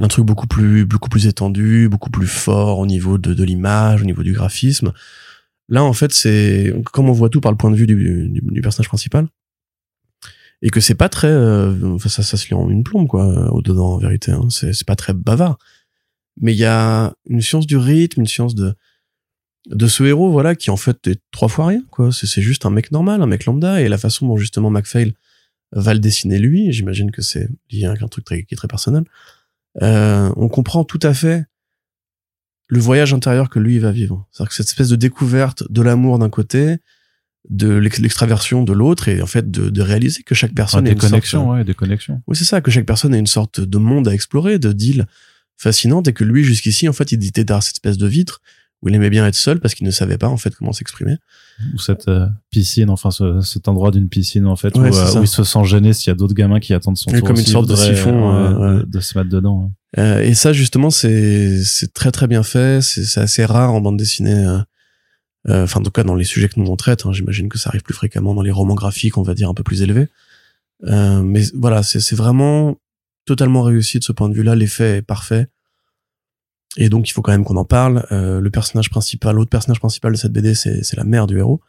un truc beaucoup plus beaucoup plus étendu beaucoup plus fort au niveau de, de l'image au niveau du graphisme là en fait c'est comme on voit tout par le point de vue du, du, du personnage principal et que c'est pas très euh, enfin ça ça se lit en une plombe quoi au dedans en vérité hein. c'est pas très bavard mais il y a une science du rythme une science de de ce héros voilà qui en fait est trois fois rien quoi c'est juste un mec normal un mec lambda et la façon dont justement McPhail va le dessiner lui j'imagine que c'est lié à un truc qui est très personnel euh, on comprend tout à fait le voyage intérieur que lui il va vivre c'est-à-dire que cette espèce de découverte de l'amour d'un côté de l'ex- l'extraversion de l'autre et en fait de, de réaliser que chaque personne
Ah,
est
des
une sorte-
connexions, ouais, des connexions.
oui, c'est ça, que chaque personne a une sorte de monde à explorer, de deal fascinante, et que lui, jusqu'ici, en fait, il était dans cette espèce de vitre où il aimait bien être seul parce qu'il ne savait pas, en fait, comment s'exprimer.
Ou cette euh, piscine, enfin ce, cet endroit d'une piscine en fait
Ouais,
où, euh, où il se sent gêné s'il y a d'autres gamins qui attendent son
Oui,
tour.
comme une sorte de siphon, euh, ouais.
De, se mettre dedans. ouais.
Euh, et ça, justement, c'est, c'est très, très bien fait. C'est, assez rare en bande dessinée. Enfin, en tout cas, dans les sujets que nous on traite, hein, j'imagine que ça arrive plus fréquemment dans les romans graphiques, on va dire, un peu plus élevés. Euh, mais voilà, c'est, c'est vraiment totalement réussi de ce point de vue-là. L'effet est parfait. Et donc, il faut quand même qu'on en parle. Euh, le personnage principal, l'autre personnage principal de cette BD, c'est, la mère du héros,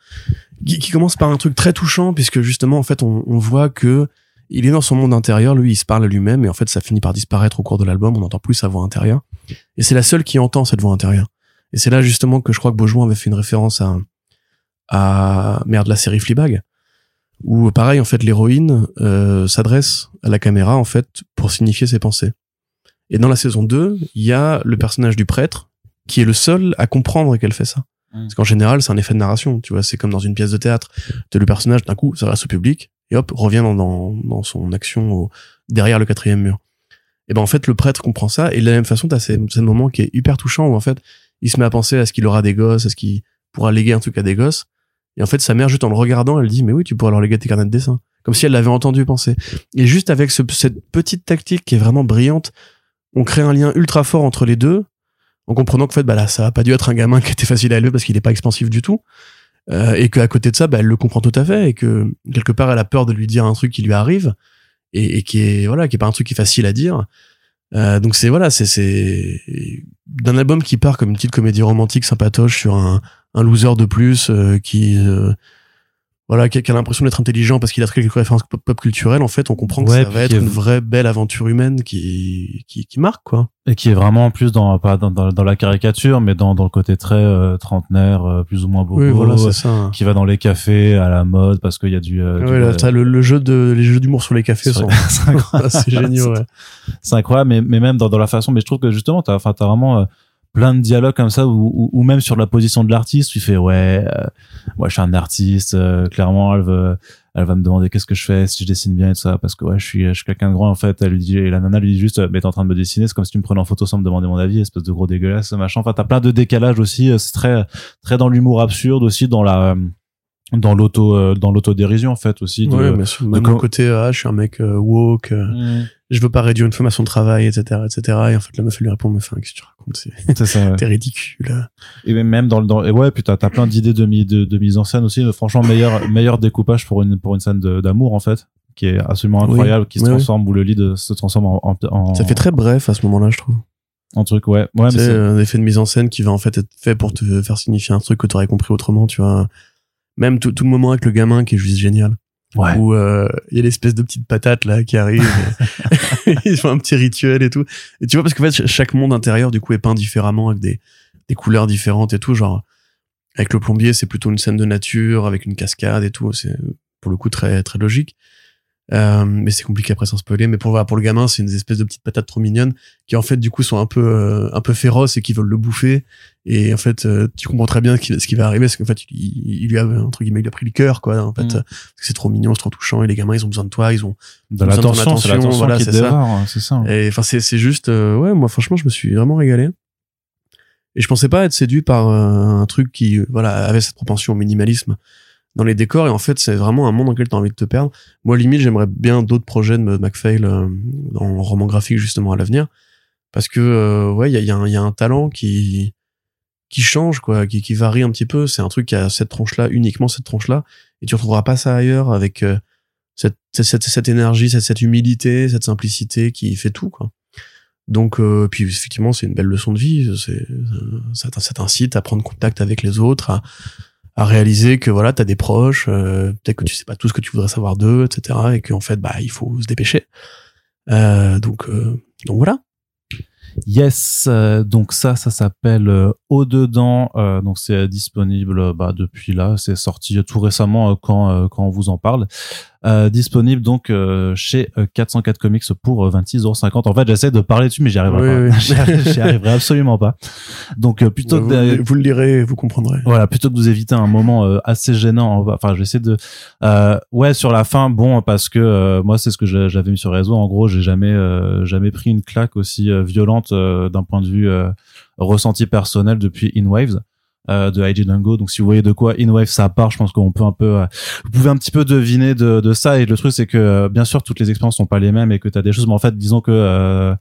qui, qui commence par un truc très touchant, puisque justement, en fait, on, on voit que il est dans son monde intérieur, lui, il se parle à lui-même, et en fait, ça finit par disparaître au cours de l'album, on n'entend plus sa voix intérieure. Et c'est la seule qui entend cette voix intérieure. Et c'est là, justement, que je crois que Beaujouan avait fait une référence à, à, merde, la série Fleabag, où, pareil, en fait, l'héroïne, euh, s'adresse à la caméra, en fait, pour signifier ses pensées. Et dans la saison 2, il y a le personnage du prêtre, qui est le seul à comprendre qu'elle fait ça.
Mm.
Parce qu'en général, c'est un effet de narration, tu vois, c'est comme dans une pièce de théâtre. T'as le personnage, d'un coup, s'adresse au public, et hop, revient dans, dans, dans son action au- derrière le quatrième mur. Et ben en fait, le prêtre comprend ça, et de la même façon, t'as ces, ces moments qui est hyper touchant où en fait, il se met à penser à ce qu'il aura des gosses, à ce qu'il pourra léguer un truc à des gosses. Et en fait, sa mère, juste en le regardant, elle dit, mais oui, tu pourras leur léguer tes carnets de dessin. Comme si elle l'avait entendu penser. Et juste avec ce- cette petite tactique qui est vraiment brillante, on crée un lien ultra fort entre les deux, en comprenant qu'en fait, bah là, ça a pas dû être un gamin qui était facile à élever parce qu'il est pas expansif du tout. Euh, et qu'à côté de ça, bah, elle le comprend tout à fait et que quelque part, elle a peur de lui dire un truc qui lui arrive et, et qui est voilà, qui est pas un truc qui est facile à dire. Euh, donc c'est voilà, c'est c'est d'un album qui part comme une petite comédie romantique sympatoche sur un, un loser de plus euh, qui euh, voilà, qui a, qui a l'impression d'être intelligent parce qu'il a très quelques références pop, culturelles, en fait, on comprend que
Ouais,
ça va être une vraie belle aventure humaine qui, qui, qui marque, quoi.
Et qui est vraiment en plus dans pas dans, dans, dans la caricature, mais dans, dans le côté très euh, trentenaire, euh, plus ou moins beau.
oui, voilà, c'est ça.
qui va dans les cafés à la mode parce qu'il y a du. euh, du-
Ouais, là, t'as le, le jeu de, les jeux d'humour sur les cafés sont
c'est incroyable.
assez géniaux, ouais.
C'est incroyable, mais, mais même dans, dans la façon. Mais je trouve que justement, t'as, enfin, t'as vraiment euh, plein de dialogues comme ça, ou, ou, ou même sur la position de l'artiste, tu fais ouais, euh, moi je suis un artiste, euh, clairement, elle veut, elle va me demander qu'est-ce que je fais, si je dessine bien et tout ça, parce que ouais, je suis, je suis quelqu'un de grand en fait. Elle lui dit, et la nana lui dit juste, euh, mais t'es en train de me dessiner, c'est comme si tu me prenais en photo sans me demander mon avis, espèce de gros dégueulasse, machin. Enfin, t'as plein de décalages aussi. euh, C'est très, très dans l'humour absurde aussi, dans la, dans l'auto, euh, dans l'autodérision en fait aussi. de-
Ouais, bien sûr. Même côté, ah, je suis un mec euh, woke, euh,
Mm.
je veux pas réduire une femme à son travail, etc., etc. Et en fait, la meuf, elle lui répond, mais enfin, qu'est-ce que tu racontes? C'est, t'es ridicule.
Et même- dans le dans, et ouais puis t'as as plein d'idées de, mi- de de mise en scène aussi franchement meilleur meilleur découpage pour une pour une scène d'amour en fait qui est absolument
Oui.
incroyable qui se
Oui, oui.
transforme où le lead se transforme en en,
Ça fait très bref à ce moment-là, je trouve.
en truc ouais ouais mais
c'est
c'est
un effet de mise en scène qui va en fait être fait pour te faire signifier un truc que t'aurais compris autrement, tu vois. Même tout, tout le moment avec le gamin qui est juste génial.
ouais
Où euh, il y a l'espèce de petite patate là qui arrive. et ils font un petit rituel et tout. Et tu vois, parce qu'en fait, ch- chaque monde intérieur, du coup, est peint différemment avec des, des couleurs différentes et tout. Genre, avec le plombier, c'est plutôt une scène de nature, avec une cascade et tout. C'est pour le coup très, très logique. Euh, mais c'est compliqué après sans spoiler. Mais pour, voilà, pour le gamin, c'est une espèce de petites patates trop mignonnes qui en fait du coup sont un peu euh, un peu féroces et qui veulent le bouffer. Et en fait, euh, tu comprends très bien ce qui, ce qui va arriver, c'est qu'en fait, il, il lui a entre guillemets, il a pris le cœur, quoi. En fait,
Mm.
parce c'est trop mignon, c'est trop touchant. Et les gamins, ils ont besoin de toi, ils ont.
de l'attention c'est
voilà,
qui
c'est ça.
hein, c'est ça
Et enfin, c'est c'est juste, euh, ouais, moi franchement, je me suis vraiment régalé. Et je pensais pas être séduit par euh, un truc qui, euh, voilà, avait cette propension au minimalisme dans les décors. Et en fait, c'est vraiment un monde dans lequel tu as envie de te perdre. Moi, limite, j'aimerais bien d'autres projets de McPhail euh, en roman graphique justement à l'avenir, parce que euh, ouais, il y a, y, a y a un talent qui qui change quoi, qui, qui varie un petit peu. C'est un truc qui a cette tronche là, uniquement cette tronche là, et tu retrouveras pas ça ailleurs avec euh, cette, cette, cette, énergie, cette, cette humilité, cette simplicité qui fait tout quoi. Donc, euh, puis effectivement, c'est une belle leçon de vie. C'est, euh, ça, ça t'incite à prendre contact avec les autres, à, à réaliser que voilà, t'as des proches, euh, peut-être que tu sais pas tout ce que tu voudrais savoir d'eux, etc. Et qu'en fait, bah, il faut se dépêcher. Euh, donc, euh, donc voilà.
Yes, donc ça, ça s'appelle Au dedans. donc c'est disponible bah, depuis là. C'est sorti tout récemment quand quand on vous en parle. Euh, disponible donc euh, chez euh, 404 Comics pour euh, 26,50€. En fait, j'essaie de parler dessus, mais j'y arriverai
Oui,
pas.
oui.
J'y arriverai- absolument pas. Donc euh, plutôt
vous,
que d'a-
vous le lirez, vous comprendrez.
voilà, plutôt que de vous éviter un moment euh, assez gênant, enfin, j'essaie de, euh, ouais, sur la fin, bon, parce que euh, moi, c'est ce que j'a- j'avais mis sur les réseaux. En gros, j'ai jamais, euh, jamais pris une claque aussi euh, violente euh, d'un point de vue euh, ressenti personnel depuis In Waves. Euh, de IG Dango. Donc si vous voyez de quoi In Waves ça part, je pense qu'on peut un peu, euh, vous pouvez un petit peu deviner de, de ça. Et le truc c'est que euh, bien sûr toutes les expériences sont pas les mêmes et que tu as des choses, mais en fait disons que euh,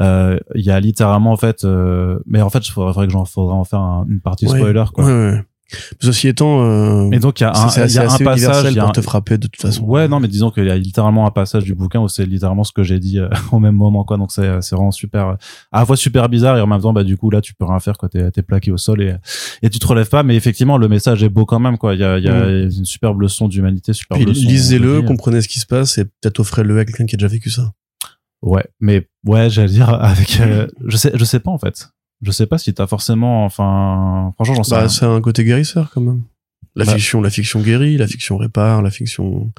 euh, il y a littéralement en fait, euh, mais en fait il faudrait, faudrait que j'en faudrait en faire un- une partie
Ouais.
spoiler quoi.
Ouais, ouais. Ceci étant, euh,
Et donc il y a un, y
assez,
a un
assez
passage, y a
pour
un-
te frapper de toute façon.
Ouais, non, mais disons qu'il y a littéralement un passage du bouquin où c'est littéralement ce que j'ai dit euh, au même moment, quoi. Donc c'est c'est vraiment super, euh, à la fois super bizarre et en même temps, bah du coup là, tu peux rien faire, quoi. T'es t'es plaqué au sol et et tu te relèves pas. Mais effectivement, le message est beau quand même, quoi. Il y a y a une superbe leçon d'humanité, superbe
Mm. Puis
leçon
lisez-le, comprenez ce qui se passe et peut-être offrez-le à quelqu'un qui a déjà vécu ça.
Ouais, mais ouais, j'allais dire avec, euh, je sais, je sais pas en fait. Je sais pas si t'as forcément, enfin, franchement, j'en sais
Bah, c'est un côté guérisseur quand même. La
Bah.
fiction, la fiction guérit, la fiction répare, la fiction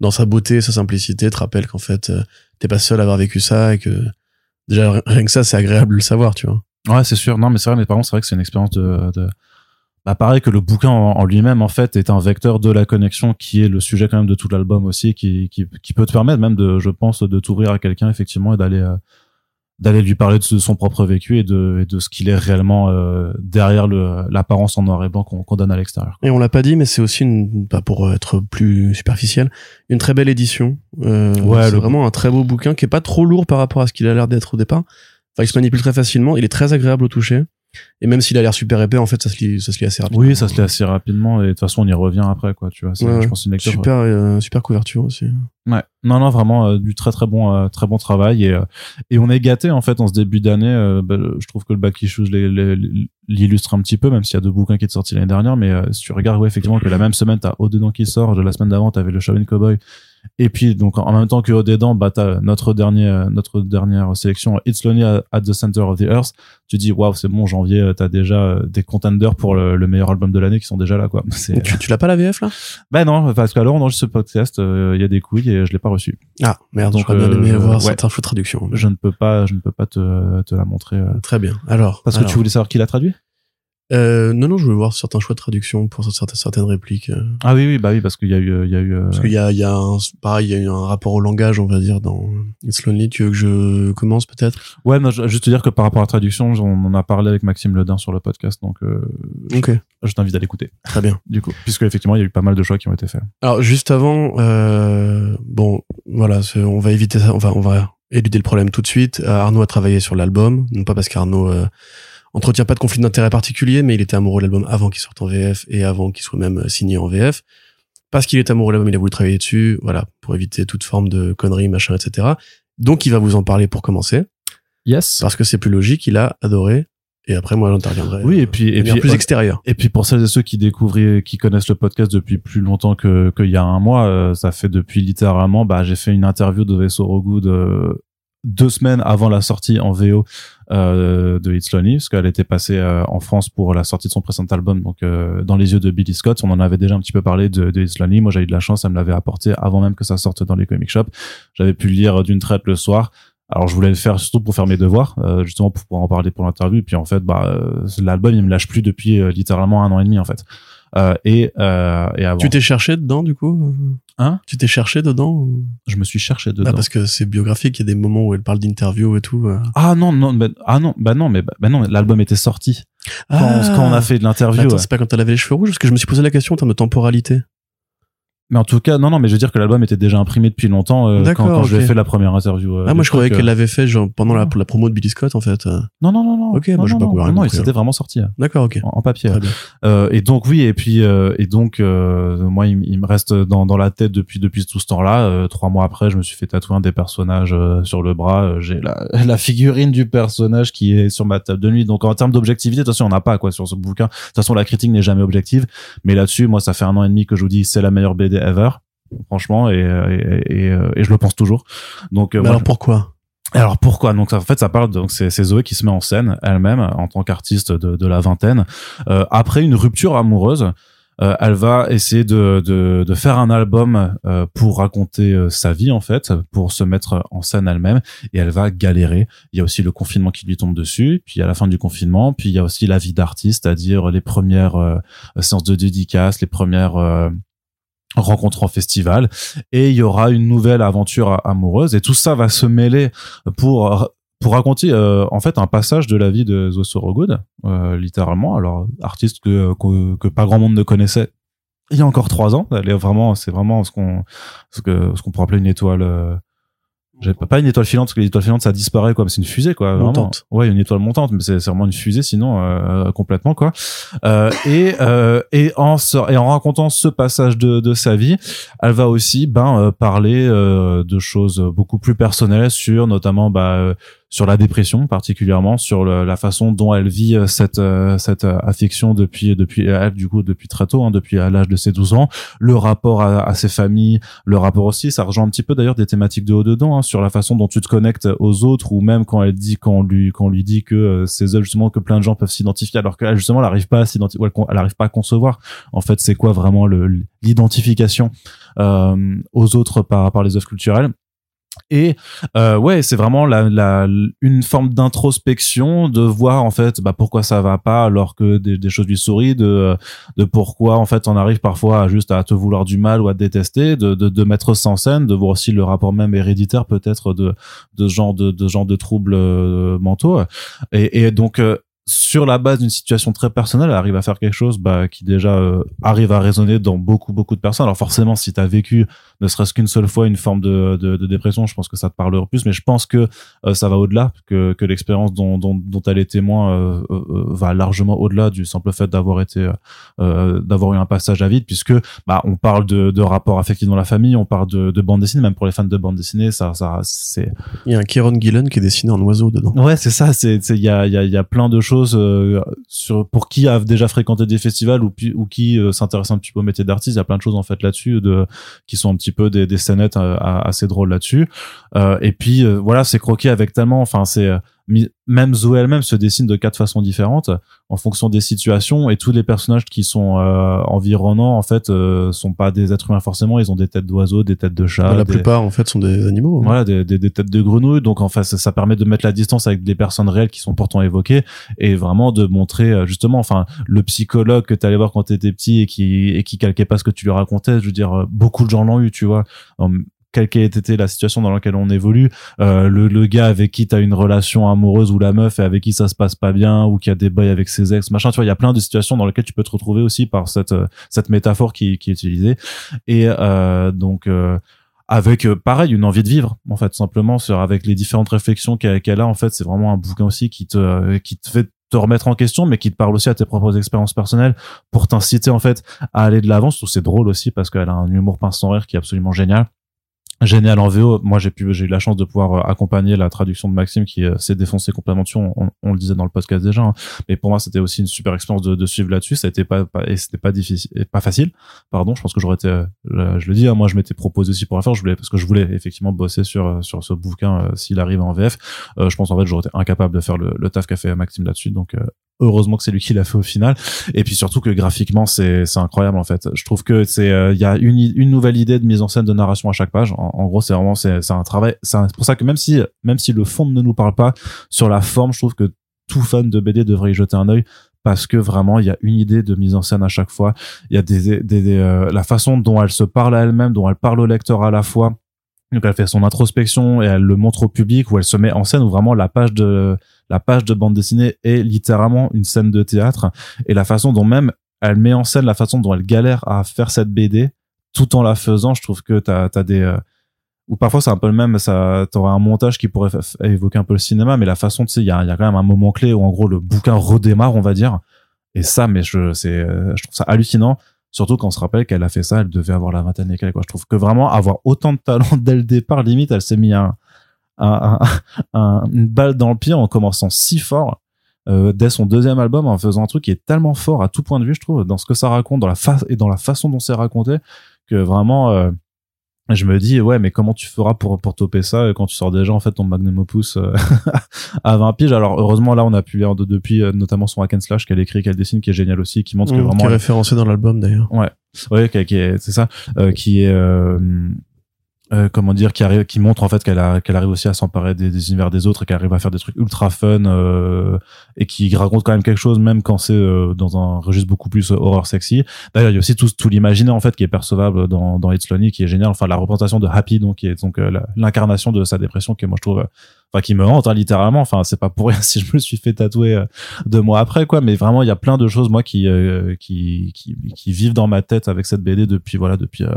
dans sa beauté, sa simplicité te rappelle qu'en fait euh, t'es pas seul à avoir vécu ça et que déjà rien que ça c'est agréable de le savoir, tu vois.
Ouais, c'est sûr. Non, mais c'est vrai, mais par contre, c'est vrai que c'est une expérience de, de... Bah, pareil que le bouquin en, en lui-même, en fait, est un vecteur de la connexion qui est le sujet quand même de tout l'album aussi, qui, qui, qui peut te permettre même de, je pense, de t'ouvrir à quelqu'un, effectivement, et d'aller, euh, d'aller lui parler de son propre vécu et de, et de ce qu'il est réellement euh, derrière l'apparence en noir et blanc qu'on, qu'on donne à l'extérieur.
Et on l'a pas dit, mais c'est aussi une, pas pour être plus superficiel, une très belle édition. Euh,
Ouais,
c'est
le-
vraiment un très beau bouquin qui est pas trop lourd par rapport à ce qu'il a l'air d'être au départ. Enfin, il se manipule très facilement, il est très agréable au toucher. Et même s'il a l'air super épais, en fait, ça se lit, ça se lit assez rapidement.
Oui, ça se lit assez rapidement et de toute façon on y revient après quoi. Tu vois, c'est,
Ouais,
je pense une lecture.
Super, euh, super couverture aussi.
Ouais. Non, non, vraiment euh, du très très bon, euh, très bon travail et euh, et on est gâté en fait en ce début d'année. euh, bah, je trouve que le back issues l'illustre un petit peu, même s'il y a deux bouquins qui sont sortis l'année dernière. Mais euh, si tu regardes, ouais, effectivement, que la même semaine t'as dedans qui sort, de la semaine d'avant t'avais le Shaolin Cowboy. Et puis donc en même temps que dedans, bah t'as notre dernier, notre dernière sélection It's Lonely at the Center of the Earth. Tu dis waouh, c'est bon, janvier, euh, t'as déjà euh, des contenders pour le, le meilleur album de l'année qui sont déjà là quoi.
Tu, tu l'as pas la VF là?
Ben non, parce qu'alors enregistre ce podcast, euh, il y a des couilles et je l'ai pas reçu.
Ah merde,
Donc,
j'aurais bien aimé
euh,
voir
ouais.
cette info de traduction.
Je ne peux pas, je ne peux pas te, te la montrer. euh.
Très bien. Alors.
Parce que tu voulais savoir qui l'a traduit?
Euh, non, non, je voulais voir certains choix de traduction pour certaines, certaines répliques. euh,
Ah oui, oui, bah oui, parce qu'il y a eu, euh, il y a eu. euh,
Parce qu'il y a, il y a un, pareil, il y a eu un rapport au langage, on va dire, dans It's Lonely. Tu veux que je commence peut-être?
Ouais, non, juste te dire que par rapport à la traduction, on en a parlé avec Maxime Ledin sur le podcast, donc euh,
Ok,
je t'invite à l'écouter.
très bien.
Du coup, puisque effectivement, il y a eu pas mal de choix qui ont été faits.
Alors juste avant, euh, bon, voilà, on va éviter ça, on va, on va éluder le problème tout de suite. Arnaud a travaillé sur l'album, non pas parce qu'Arnaud euh, entretient pas de conflit d'intérêt particulier, mais il était amoureux de l'album avant qu'il sorte en VF et avant qu'il soit même euh, signé en VF. Parce qu'il est amoureux de l'album, il a voulu travailler dessus, voilà, pour éviter toute forme de conneries, machin, etc. Donc il va vous en parler pour commencer,
Yes.
parce que c'est plus logique, il a adoré. Et après, moi, j'interviendrai.
Oui, et
euh,
puis et
manière
puis
plus
euh,
extérieure.
Et puis pour celles et ceux qui découvraient, qui connaissent le podcast depuis plus longtemps que qu'il y a un mois, euh, ça fait depuis littéralement, bah j'ai fait une interview de Vaisseau Rogood euh, deux semaines avant la sortie en VO euh, de It's Lonely, parce qu'elle était passée euh, en France pour la sortie de son précédent album, donc euh, dans les yeux de Billy Scott. On en avait déjà un petit peu parlé de, de It's Lonely. Moi, j'ai eu de la chance, elle me l'avait apporté avant même que ça sorte dans les comic shops. J'avais pu le lire d'une traite le soir. Alors je voulais le faire surtout pour faire mes devoirs, euh, justement pour pouvoir en parler pour l'interview. Et puis en fait, bah euh, l'album il me lâche plus depuis euh, littéralement un an et demi en fait. Euh, et euh, et avant,
Tu t'es cherché dedans, du coup?
Hein?
Tu t'es cherché dedans ou...
je me suis cherché dedans.
Ah, parce que c'est biographique, il y a des moments où elle parle d'interview et tout. euh.
Ah non non bah, ah non bah non mais bah, bah non mais l'album était sorti quand,
Ah.
quand on a fait de l'interview. Ouais.
c'est pas quand elle avait les cheveux rouges Parce que je me suis posé la question en termes de temporalité.
Mais en tout cas non non mais je veux dire que l'album était déjà imprimé depuis longtemps euh, quand, quand je lui ai fait la première interview. euh,
ah, moi je croyais qu'elle
euh.
l'avait fait genre, pendant la, pour la promo de Billy Scott en fait. euh.
Non non non non.
Ok,
non,
moi,
non,
pas
non, non, non, il s'était vraiment sorti.
D'accord, ok.
en, en papier.
Très bien.
Euh, et donc oui, et puis euh, et donc euh, moi il, il me reste dans, dans la tête depuis depuis tout ce temps-là. Euh, trois mois après, je me suis fait tatouer un des personnages euh, sur le bras. J'ai la, la figurine du personnage qui est sur ma table de nuit. Donc en termes d'objectivité, de toute façon, on n'a pas quoi sur ce bouquin. De toute façon, la critique n'est jamais objective. Mais là-dessus, moi, ça fait un an et demi que je vous dis c'est la meilleure BD ever. Franchement, et, et, et, euh, et je le pense toujours. Donc, euh,
Mais
moi,
alors pourquoi
alors pourquoi? Donc ça, en fait ça parle donc c'est Zoé qui se met en scène elle-même en tant qu'artiste de, de la vingtaine Euh, après une rupture amoureuse. euh, elle va essayer de, de, de faire un album euh, pour raconter sa vie en fait, pour se mettre en scène elle-même et elle va galérer. Il y a aussi le confinement qui lui tombe dessus, puis à la fin du confinement, puis il y a aussi la vie d'artiste, c'est-à-dire les premières séances de dédicaces, les premières euh, rencontres en festival et il y aura une nouvelle aventure amoureuse et tout ça va se mêler pour pour raconter euh, en fait un passage de la vie de Zoé Sorogood euh, littéralement. Alors artiste que, que que pas grand monde ne connaissait il y a encore trois ans. Elle est vraiment c'est vraiment ce qu'on ce que ce qu'on pourrait appeler une étoile j'ai pas, pas une étoile filante parce que l'étoile filante ça disparaît quoi c'est une fusée quoi vraiment.
Montante.
ouais une étoile montante mais c'est vraiment une fusée sinon euh, complètement quoi euh, et euh, et en et en racontant ce passage de de sa vie elle va aussi ben euh, parler euh, de choses beaucoup plus personnelles sur notamment bah euh, sur la dépression particulièrement sur le- la façon dont elle vit euh, cette euh, cette euh, affection depuis depuis elle du coup depuis très tôt hein, depuis à l'âge de ses 12 ans. Le rapport à, à ses familles le rapport aussi ça rejoint un petit peu d'ailleurs des thématiques de haut dedans hein, sur la façon dont tu te connectes aux autres ou même quand elle dit quand on lui quand on lui dit que ces œuvres justement que plein de gens peuvent s'identifier alors qu'elle justement elle arrive pas à s'identifier elle, elle arrive pas à concevoir. En fait c'est quoi vraiment l'identification euh, aux autres par par les œuvres culturelles? Et euh, ouais, c'est vraiment la, la, une forme d'introspection de voir en fait bah, pourquoi ça va pas alors que des, des choses lui sourient, de, de pourquoi en fait on arrive parfois à juste à te vouloir du mal ou à te détester, de, de, de mettre ça en scène, de voir aussi le rapport même héréditaire peut-être de, de genre de, de genre de troubles euh, mentaux. Et, et donc euh, sur la base d'une situation très personnelle, elle arrive à faire quelque chose bah, qui déjà euh, arrive à résonner dans beaucoup beaucoup de personnes. Alors forcément, si tu as vécu ne serait-ce qu'une seule fois une forme de, de, de, dépression, je pense que ça te parlera plus. Mais je pense que euh, ça va au-delà, que, que l'expérience dont, dont, dont elle est témoin euh, va largement au-delà du simple fait d'avoir été d'avoir eu un passage à vide, puisque bah, on parle de, de rapports affectifs dans la famille, on parle de, de bande dessinée, même pour les fans de bande dessinée, ça, ça c'est.
Il y a un Kieron Gillen qui est dessiné en oiseau dedans.
Ouais, c'est ça. C'est il y a il y a, y a plein de choses euh, sur pour qui a déjà fréquenté des festivals ou, ou qui euh, s'intéresse un petit peu au métier d'artiste il y a plein de choses en fait là-dessus de qui sont un petit peu des, des scénettes euh, assez drôles là-dessus. Et puis voilà c'est croqué avec tellement enfin c'est même Zoé elle-même se dessine de quatre façons différentes en fonction des situations et tous les personnages qui sont euh, environnants en fait euh, sont pas des êtres humains forcément ils ont des têtes d'oiseaux des têtes de chats
la plupart en fait sont des animaux
hein. voilà des, des, des, têtes de grenouilles donc en fait ça, ça, permet de mettre la distance avec des personnes réelles qui sont pourtant évoquées et vraiment de montrer euh, justement enfin le psychologue que tu allais voir quand tu étais petit et qui et qui calquait pas ce que tu lui racontais je veux dire euh, beaucoup de gens l'ont eu tu vois quelle qu'ait été la situation dans laquelle on évolue, euh, le, le, gars avec qui t'as une relation amoureuse ou la meuf et avec qui ça se passe pas bien ou qui a des bails avec ses ex, machin, tu vois, il y a plein de situations dans lesquelles tu peux te retrouver aussi par cette euh, cette métaphore qui, qui est utilisée. Et euh, donc euh, avec pareil une envie de vivre en fait simplement sur avec les différentes réflexions qu'elle a en fait c'est vraiment un bouquin aussi qui te qui te fait te remettre en question, mais qui te parle aussi à tes propres expériences personnelles pour t'inciter en fait à aller de l'avant. C'est drôle aussi parce qu'elle a un humour pince sans rire qui est absolument génial génial en VO. Moi, j'ai pu, j'ai eu la chance de pouvoir euh, accompagner la traduction de Maxime qui euh, s'est défoncé complètement dessus. On, le disait dans le podcast déjà. Hein. Mais pour moi, c'était aussi une super expérience de, de suivre là-dessus. Ça a été pas, pas et c'était pas difficile, pas facile. Pardon. Je pense que j'aurais été, euh, je, le dis, hein, moi, je m'étais proposé aussi pour la faire. Je voulais, parce que je voulais effectivement bosser sur, sur ce bouquin s'il arrive en VF. je pense en fait, j'aurais été incapable de faire le, le taf qu'a fait Maxime là-dessus. Donc, heureusement que c'est lui qui l'a fait au final. Et puis surtout que graphiquement c'est c'est incroyable en fait. Je trouve que c'est euh, il y a une une nouvelle idée de mise en scène de narration à chaque page. En, gros c'est vraiment c'est c'est un travail c'est pour ça que même si même si le fond ne nous parle pas sur la forme je trouve que tout fan de BD devrait y jeter un œil parce que vraiment il y a une idée de mise en scène à chaque fois. Il y a des, des, euh, la façon dont elle se parle à elle-même dont elle parle au lecteur à la fois donc elle fait son introspection et elle le montre au public où elle se met en scène où vraiment la page de la page de bande dessinée est littéralement une scène de théâtre. Et la façon dont même elle met en scène la façon dont elle galère à faire cette BD tout en la faisant je trouve que t'as as des euh, ou parfois c'est un peu le même ça t'auras un montage qui pourrait évoquer un peu le cinéma mais la façon tu sais il y a, y a quand même un moment clé où en gros le bouquin redémarre on va dire. Et ça mais je c'est euh, je trouve ça hallucinant surtout quand on se rappelle qu'elle a fait ça elle devait avoir la vingtaine et quelques quoi. Je trouve que vraiment avoir autant de talent dès le départ limite elle s'est mis un un, un, une balle dans le pied en commençant si fort euh, dès son deuxième album en faisant un truc qui est tellement fort à tout point de vue je trouve dans ce que ça raconte dans la face et dans la façon dont c'est raconté que vraiment euh, je me dis ouais mais comment tu feras pour pour toper ça quand tu sors déjà en fait ton magnum opus euh, à 20 piges? Alors heureusement là on a pu lire de, depuis euh, notamment son hack and slash qu'elle écrit qu'elle dessine qui est génial aussi qui montre que mmh, vraiment
qui est référencé dans l'album d'ailleurs.
Ouais. Ouais qui, est c'est ça euh, qui est euh, comment dire qui arrive qui montre en fait qu'elle qu'elle arrive aussi à s'emparer des, des, univers des autres et qu'elle arrive à faire des trucs ultra fun euh, et qui raconte quand même quelque chose même quand c'est euh, dans un registre beaucoup plus horreur sexy. D'ailleurs il y a aussi tout, tout l'imaginaire en fait qui est percevable dans dans It's Lonely qui est génial. Enfin la représentation de Happy donc qui est donc l'incarnation de sa dépression que moi je trouve enfin qui me hante hein, littéralement. Enfin c'est pas pour rien si je me suis fait tatouer euh, deux mois après quoi. Mais vraiment il y a plein de choses moi qui euh, qui, qui, qui vivent dans ma tête avec cette BD depuis voilà depuis euh,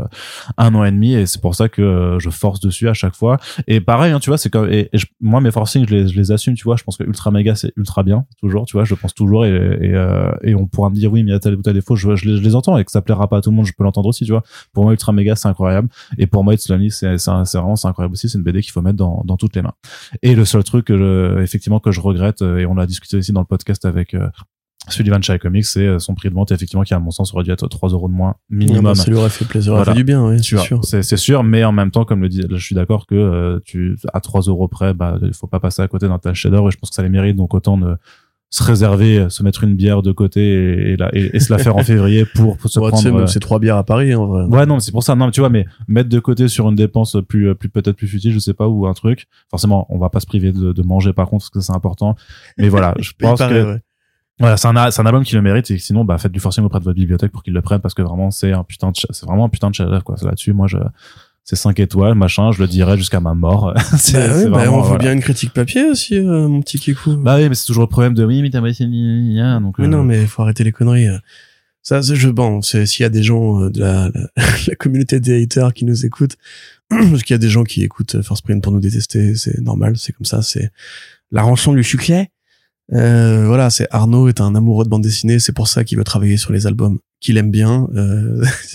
un an et demi. Et c'est pour ça que je force dessus à chaque fois. Et pareil hein, tu vois c'est comme et, moi mes forcings je les, je les assume tu vois. Je pense que ultra méga c'est ultra bien toujours tu vois. Je pense toujours et et, et on pourra me dire oui mais il y a tel ou tel défaut. Je, je, les, je les entends et que ça plaira pas à tout le monde je peux l'entendre aussi tu vois. Pour moi ultra méga c'est incroyable. Et pour moi It's Lonely c'est vraiment c'est incroyable aussi. C'est une BD qu'il faut mettre dans dans toutes les mains et le seul truc que je, effectivement que je regrette euh, et on l'a discuté aussi dans le podcast avec euh, Sullivan Chai Comics, c'est euh, son prix de vente effectivement qui à mon sens aurait dû être 3 euros de moins minimum. Bah,
ça lui aurait fait plaisir, voilà. fait du bien, oui, c'est sûr.
C'est sûr, mais en même temps, comme le dit, je suis d'accord que tu à 3 euros près, bah il faut pas passer à côté d'un tel shader et je pense que ça les mérite, donc autant ne se réserver, se mettre une bière de côté et, et, et, se la faire en février pour, pour se prendre.
Euh, c'est trois bières à Paris en vrai.
Ouais non c'est pour ça non mais tu vois mais mettre de côté sur une dépense plus plus peut-être plus futile je sais pas ou un truc. Forcément on va pas se priver de, de manger par contre parce que c'est important. Mais voilà je pense que voilà c'est un c'est un album qui le mérite et sinon bah faites du forcing auprès de votre bibliothèque pour qu'ils le prennent parce que vraiment c'est un putain de c'est vraiment un putain de chef quoi. Là-dessus moi je c'est 5 étoiles, machin, je le dirai jusqu'à ma mort. c'est,
Bah ouais,
c'est
bah,
vraiment,
on veut
voilà.
bien une critique papier aussi, euh, mon petit Kikou.
Bah oui, mais c'est toujours le problème de oui, mais t'as pas donc.
Mais
euh,
non, mais faut arrêter les conneries. euh. Ça, c'est- je, bon, c'est, s'il y a des gens euh, de la, la, la communauté des haters qui nous écoutent, parce qu'il y a des gens qui écoutent First Print pour nous détester, c'est normal, c'est comme ça, c'est la rançon du chuclet. Euh, voilà, c'est Arnaud est un amoureux de bande dessinée, c'est pour ça qu'il veut travailler sur les albums qu'il aime bien. Euh,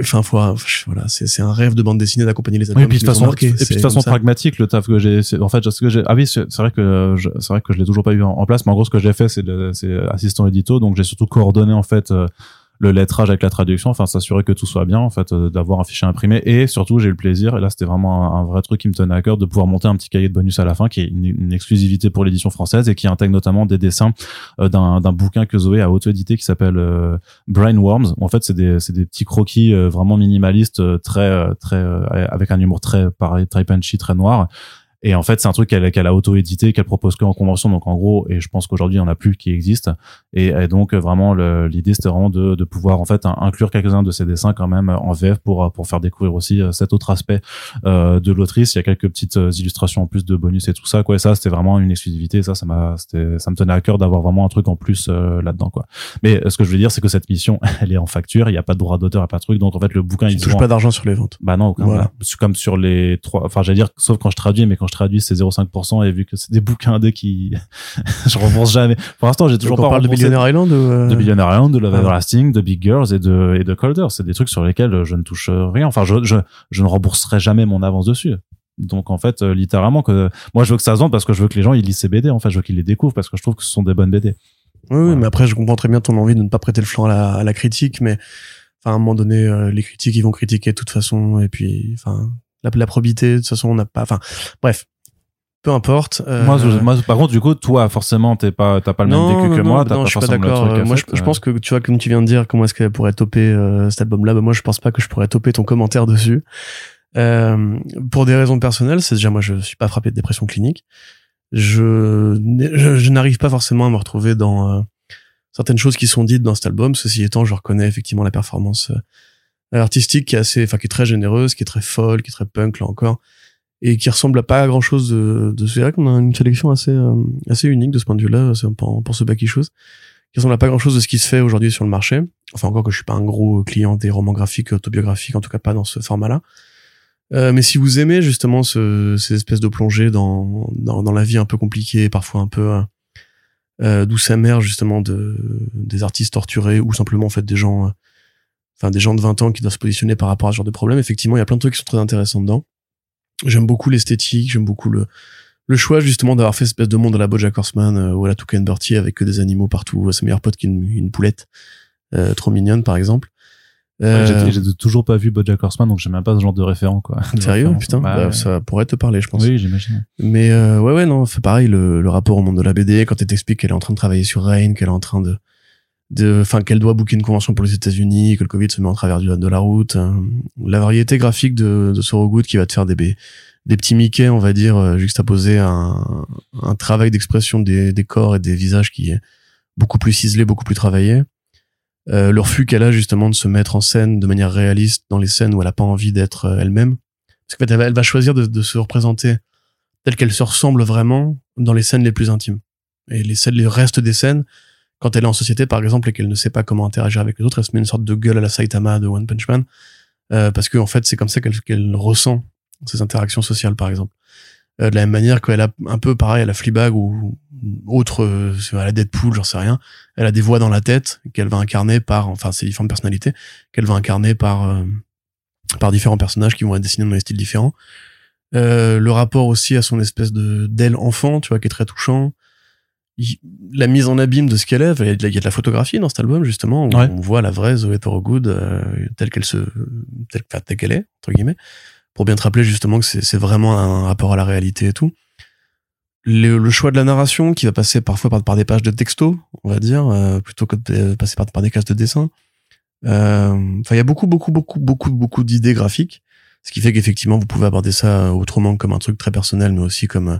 enfin, faut, voilà, c'est, un rêve de bande dessinée d'accompagner les albums.
Oui, et puis de façon,
marqués,
et puis
c'est
de façon
comme ça.
pragmatique, le taf que j'ai, c'est- en fait, ce que j'ai, ah oui, c'est vrai que c'est vrai que je l'ai toujours pas eu en, en place, mais en gros, ce que j'ai fait, c'est c'est assistant édito, donc j'ai surtout coordonné en fait euh, le lettrage avec la traduction, enfin s'assurer que tout soit bien, en fait, euh, d'avoir un fichier imprimé, et surtout j'ai eu le plaisir, et là c'était vraiment un, vrai truc qui me tenait à cœur, de pouvoir monter un petit cahier de bonus à la fin, qui est une, exclusivité pour l'édition française et qui intègre notamment des dessins euh, d'un bouquin que Zoé a auto-édité qui s'appelle euh, Brain Worms. En fait, c'est des c'est des petits croquis vraiment minimalistes, très très avec un humour très pareil, très punchy, très noir. Et en fait, c'est un truc qu'elle qu'elle a auto-édité, qu'elle propose que en convention. Donc en gros, et je pense qu'aujourd'hui, il n'y en a plus qui existent. Et, et donc vraiment, l'idée c'était vraiment de, de pouvoir en fait in- inclure quelques-uns de ces dessins quand même en VF pour pour faire découvrir aussi euh, cet autre aspect euh, de l'autrice. Il y a quelques petites euh, illustrations en plus de bonus et tout ça. Quoi. Et ça, c'était vraiment une exclusivité. Ça, ça m'a, ça me tenait à cœur d'avoir vraiment un truc en plus euh, là-dedans. Quoi. Mais euh, ce que je veux dire, c'est que cette mission, elle est en facture. Il n'y a pas de droit d'auteur, pas de truc. Donc en fait, le bouquin, il se
touches
vend-
pas d'argent sur les ventes.
bah non, aucun,
Voilà.
voilà. C'est comme sur les trois, enfin j'allais dire, sauf quand je traduis, mais quand je traduis c'est 0,5% et vu que c'est des bouquins indés qui, je rembourse jamais. Pour l'instant j'ai toujours
Donc,
pas
on parle de Billionaire Island euh,
de Billionaire Island, de Love
Ouais.
Everlasting, de Big Girls et de, et de Colder. C'est des trucs sur lesquels je ne touche rien. Enfin, je, je, je ne rembourserai jamais mon avance dessus. Donc, en fait, euh, littéralement, que, moi, je veux que ça se vende parce que je veux que les gens, ils lisent ces BD. En fait, je veux qu'ils les découvrent parce que je trouve que ce sont des bonnes BD.
Oui, mais après, je comprends très bien ton envie de ne pas prêter le flanc à la, à la critique, mais enfin, à un moment donné, euh, les critiques, ils vont critiquer de toute façon, et puis, enfin, la, la probité, de toute façon, on n'a pas, enfin, bref, peu importe. euh,
Moi, je- moi, par contre, du coup, toi, forcément, t'es pas, t'as pas le même vécu
non,
que moi.
non,
T'as
non,
pas
je suis pas d'accord. Euh, Moi, je,
fait,
je pense que tu vois, comme tu viens de dire, comment est-ce qu'elle pourrait toper euh, cet album-là, bah, moi, je pense pas que je pourrais toper ton commentaire dessus. Euh, pour des raisons personnelles, c'est déjà moi, je suis pas frappé de dépression clinique. Je, je, je n'arrive pas forcément à me retrouver dans euh, certaines choses qui sont dites dans cet album. Ceci étant, je reconnais effectivement la performance euh, artistique qui est assez, enfin, qui est très généreuse, qui est très folle, qui est très punk là encore, et qui ressemble à pas grand chose de, de c'est vrai qu'on a une sélection assez, euh, assez unique de ce point de vue-là, pour, pour ce backy chose, qui ressemble à pas grand chose de ce qui se fait aujourd'hui sur le marché. Enfin, encore que je suis pas un gros client des romans graphiques, autobiographiques, en tout cas pas dans ce format-là. Euh, mais si vous aimez justement ce, ces espèces de plongées dans, dans, dans la vie un peu compliquée, parfois un peu euh, euh, d'où ça mère justement de, des artistes torturés ou simplement en fait des gens, euh, enfin des gens de 20 ans qui doivent se positionner par rapport à ce genre de problème. Effectivement, il y a plein de trucs qui sont très intéressants dedans. J'aime beaucoup l'esthétique, j'aime beaucoup le, le choix justement d'avoir fait cette espèce de monde à la BoJack Horseman euh, ou à la Toucan Bertie avec que des animaux partout, ses meilleurs potes qui une, une poulette euh, trop mignonne par exemple.
Ouais,
Euh,
J'ai j'ai toujours pas vu BoJack Horseman, donc j'ai même pas ce genre de référent, quoi.
Sérieux, putain,
Bah,
bah, ça pourrait te parler, je pense.
Oui, j'imagine.
Mais euh, ouais, ouais, non, c'est pareil, le, le rapport au monde de la BD, quand elle t'explique qu'elle est en train de travailler sur Rain, qu'elle est en train de, de, enfin, qu'elle doit booker une convention pour les États-Unis, que le Covid se met en travers du, de la route, euh, la variété graphique de, de Sorogood qui va te faire des, des petits Mickey, on va dire, euh, juxtaposés à un, un travail d'expression des, des corps et des visages qui est beaucoup plus ciselé, beaucoup plus travaillé. Euh, le refus qu'elle a justement de se mettre en scène de manière réaliste dans les scènes où elle a pas envie d'être euh, elle-même. Parce qu'en fait, elle va, elle va choisir de, de se représenter telle qu'elle se ressemble vraiment dans les scènes les plus intimes. Et les scènes, les restes des scènes, quand elle est en société, par exemple, et qu'elle ne sait pas comment interagir avec les autres, elle se met une sorte de gueule à la Saitama de One Punch Man, euh, parce que en fait, c'est comme ça qu'elle ressent ses interactions sociales, par exemple. Euh, de la même manière qu'elle a un peu pareil à la Fleabag ou autre, euh, à la Deadpool, j'en sais rien. Elle a des voix dans la tête qu'elle va incarner par, enfin, ses différentes personnalités qu'elle va incarner par euh, par différents personnages qui vont être dessinés dans des styles différents. Euh, le rapport aussi à son espèce de d'elle enfant, tu vois, qui est très touchant. La mise en abîme de ce qu'elle est, il y, a de la, photographie dans cet album justement où
Ouais.
on voit la vraie Zoé Thorogood euh, telle qu'elle se telle, enfin, telle qu'elle est entre guillemets pour bien te rappeler justement que c'est vraiment un rapport à la réalité et tout. Le, le choix de la narration qui va passer parfois par, par des pages de texto, on va dire, euh, plutôt que de passer par, par des cases de dessin. Euh, Enfin, il y a beaucoup, beaucoup, beaucoup, beaucoup, beaucoup d'idées graphiques, ce qui fait qu'effectivement, vous pouvez aborder ça autrement comme un truc très personnel, mais aussi comme euh,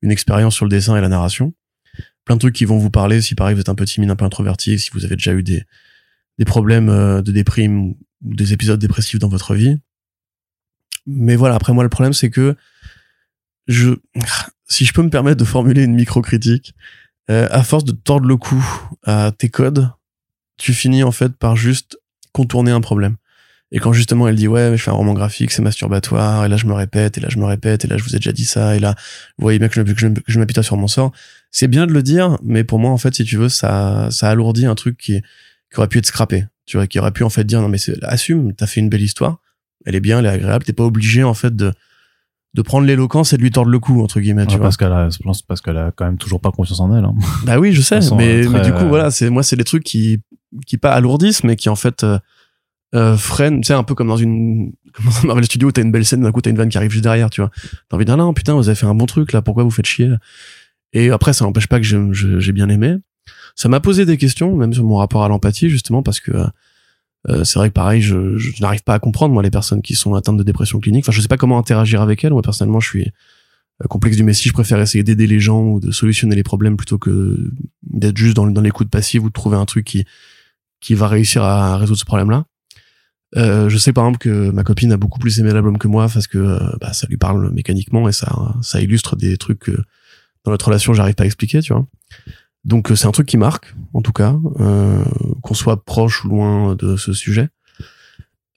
une expérience sur le dessin et la narration. Plein de trucs qui vont vous parler si pareil vous êtes un peu timide, un peu introverti, si vous avez déjà eu des des problèmes euh, de déprime ou des épisodes dépressifs dans votre vie. mais voilà, après moi le problème c'est que je, si je peux me permettre de formuler une micro-critique, euh, à force de tordre le cou à tes codes, tu finis en fait par juste contourner un problème. Et quand justement elle dit ouais, mais je fais un roman graphique, c'est masturbatoire, et là je me répète, et là je me répète, et là je vous ai déjà dit ça, et là vous voyez bien que je, que je, m'appuie sur mon sort. C'est bien de le dire, mais pour moi en fait, si tu veux, ça ça alourdit un truc qui, qui aurait pu être scrappé. Tu vois, qui aurait pu en fait dire non mais assume, t'as fait une belle histoire, elle est bien, elle est agréable, t'es pas obligé en fait de de prendre l'éloquence et de lui tordre le cou entre guillemets tu vois
parce qu'elle a je pense parce qu'elle a quand même toujours pas confiance en elle hein.
bah oui je sais mais, mais du coup voilà c'est moi c'est des trucs qui qui pas alourdissent mais qui en fait euh, euh, freine, tu sais, un peu comme dans une, comme dans Marvel Studio, t'as une belle scène, d'un coup t'as une vanne qui arrive juste derrière, tu vois. T'as envie de dire, non, putain, vous avez fait un bon truc, là, pourquoi vous faites chier? Et après, ça n'empêche pas que j'ai bien aimé. Ça m'a posé des questions, même sur mon rapport à l'empathie, justement, parce que, euh, c'est vrai que pareil, je, je n'arrive pas à comprendre, moi, les personnes qui sont atteintes de dépression clinique. Enfin, je sais pas comment interagir avec elles. Moi, personnellement, je suis euh, complexe du messie. Je préfère essayer d'aider les gens ou de solutionner les problèmes plutôt que d'être juste dans, dans l'écoute passive ou de trouver un truc qui, qui va réussir à résoudre ce problème-là. Euh, je sais par exemple que ma copine a beaucoup plus aimé l'album que moi parce que euh, bah, ça lui parle mécaniquement et ça, ça illustre des trucs que dans notre relation j'arrive pas à expliquer, tu vois. Donc euh, c'est un truc qui marque, en tout cas, qu'on soit proche ou loin de ce sujet.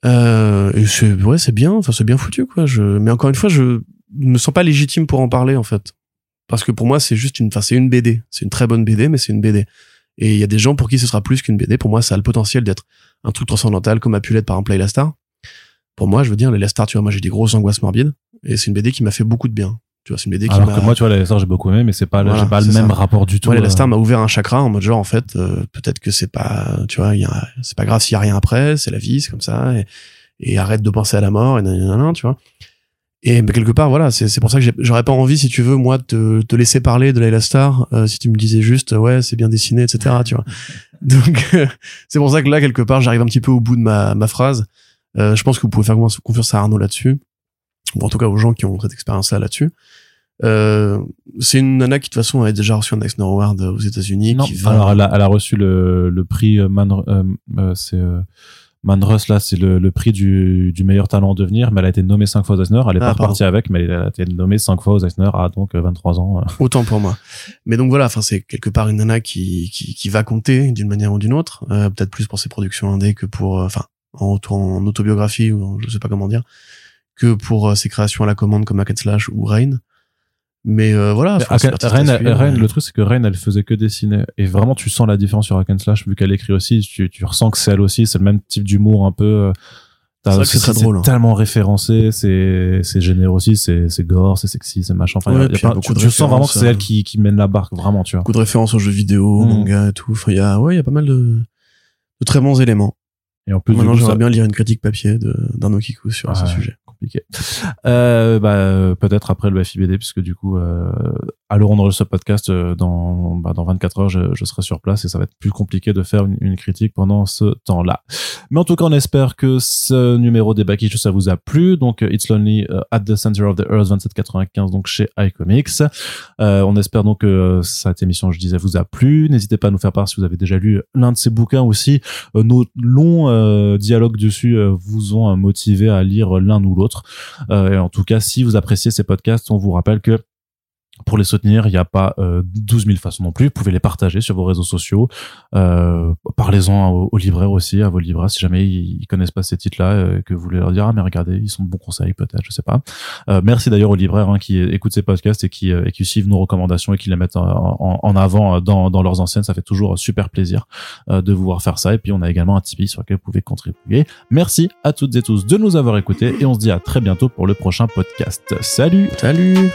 et c'est ouais, c'est bien, enfin c'est bien foutu quoi. Je, mais encore une fois, je me sens pas légitime pour en parler en fait, parce que pour moi c'est juste une, enfin c'est une BD, c'est une très bonne BD, mais c'est une BD. Et il y a des gens pour qui ce sera plus qu'une BD. Pour moi, ça a le potentiel d'être un truc transcendantal comme a pu l'être par exemple Layla Star. Pour moi, je veux dire, Layla Star, tu vois, moi j'ai des grosses angoisses morbides et c'est une BD qui m'a fait beaucoup de bien. Tu vois, c'est une BD qui
Alors que moi, tu vois, Layla Star, j'ai beaucoup aimé, mais c'est pas, j'ai pas le même rapport du tout.
Ouais, Layla Star m'a ouvert un chakra en mode genre, en fait, euh, peut-être que c'est pas, tu vois, c'est pas grave s'il y a rien après, c'est la vie, c'est comme ça, et, et arrête de penser à la mort, et nan, tu vois. Et quelque part, voilà, c'est pour ça que j'aurais pas envie, si tu veux, moi, de te laisser parler de Layla Star, euh, si tu me disais juste, ouais, c'est bien dessiné, etc., tu vois. Donc, euh, c'est pour ça que là, quelque part, j'arrive un petit peu au bout de ma, ma phrase. Euh, je pense que vous pouvez faire confiance à Arnaud là-dessus, ou en tout cas aux gens qui ont cette expérience-là là-dessus. Euh, c'est une nana qui de toute façon a déjà reçu un Eisner Award aux États-Unis.
Non, alors elle a, elle a reçu le, le prix Man, c'est Manrus là c'est le, le, prix du, du meilleur talent en devenir mais elle a été nommée cinq fois aux Eisner elle est ah, pas partie avec mais elle a été nommée cinq fois aux Eisner à donc 23 ans.
Autant pour moi. Mais donc voilà enfin c'est quelque part une nana qui qui, qui va compter d'une manière ou d'une autre euh, peut-être plus pour ses productions indé que pour euh, enfin en, en, autobiographie ou je sais pas comment dire que pour euh, ses créations à la commande comme Hack Slash ou Rain mais euh, voilà.
Rain, le truc c'est que Rain, elle faisait que dessiner. Et vraiment, tu sens la différence sur Hack Slash vu qu'elle écrit aussi. Tu, tu ressens que c'est elle aussi. C'est le même type d'humour un peu.
Euh, c'est très drôle. Hein.
tellement référencé, c'est c'est généreux aussi, c'est c'est gore, c'est sexy, c'est machin. Enfin, y a, tu, sens vraiment que c'est elle qui qui mène la barque, vraiment, tu vois.
Beaucoup de références aux jeux vidéo, mmh. manga et tout. Enfin, il y a ouais, il y a pas mal de de très bons éléments. Et en plus, maintenant, j'aimerais bien lire une critique papier de d'Arnaud Kikou sur ce sujet
compliqué. Euh, bah, peut-être après le FIBD, puisque du coup, euh, à l'heure on ce podcast, euh, dans, bah, dans 24 heures, je, je, serai sur place et ça va être plus compliqué de faire une, une critique pendant ce temps-là. Mais en tout cas, on espère que ce numéro des Bakish, ça vous a plu. Donc, euh, It's Lonely uh, at the Center of the Earth 2795, donc chez iComics. Euh, on espère donc que cette émission, je disais, vous a plu. N'hésitez pas à nous faire part si vous avez déjà lu l'un de ces bouquins aussi. nos longs dialogues dessus vous ont motivé à lire l'un ou l'autre. et en tout cas, si vous appréciez ces podcasts, on vous rappelle que pour les soutenir, il n'y a pas euh, 12 000 façons non plus. Vous pouvez les partager sur vos réseaux sociaux. Euh, Parlez-en aux, libraires aussi, à vos libraires, si jamais ils, connaissent pas ces titres-là, euh, que vous voulez leur dire, ah mais regardez, ils sont de bons conseils peut-être, je sais pas. Euh, merci d'ailleurs aux libraires hein, qui écoutent ces podcasts et qui, euh, et qui suivent nos recommandations et qui les mettent en, avant dans, dans leurs anciennes. Ça fait toujours super plaisir de vous voir faire ça. Et puis on a également un Tipeee sur lequel vous pouvez contribuer. Merci à toutes et tous de nous avoir écoutés et on se dit à très bientôt pour le prochain podcast. Salut
Salut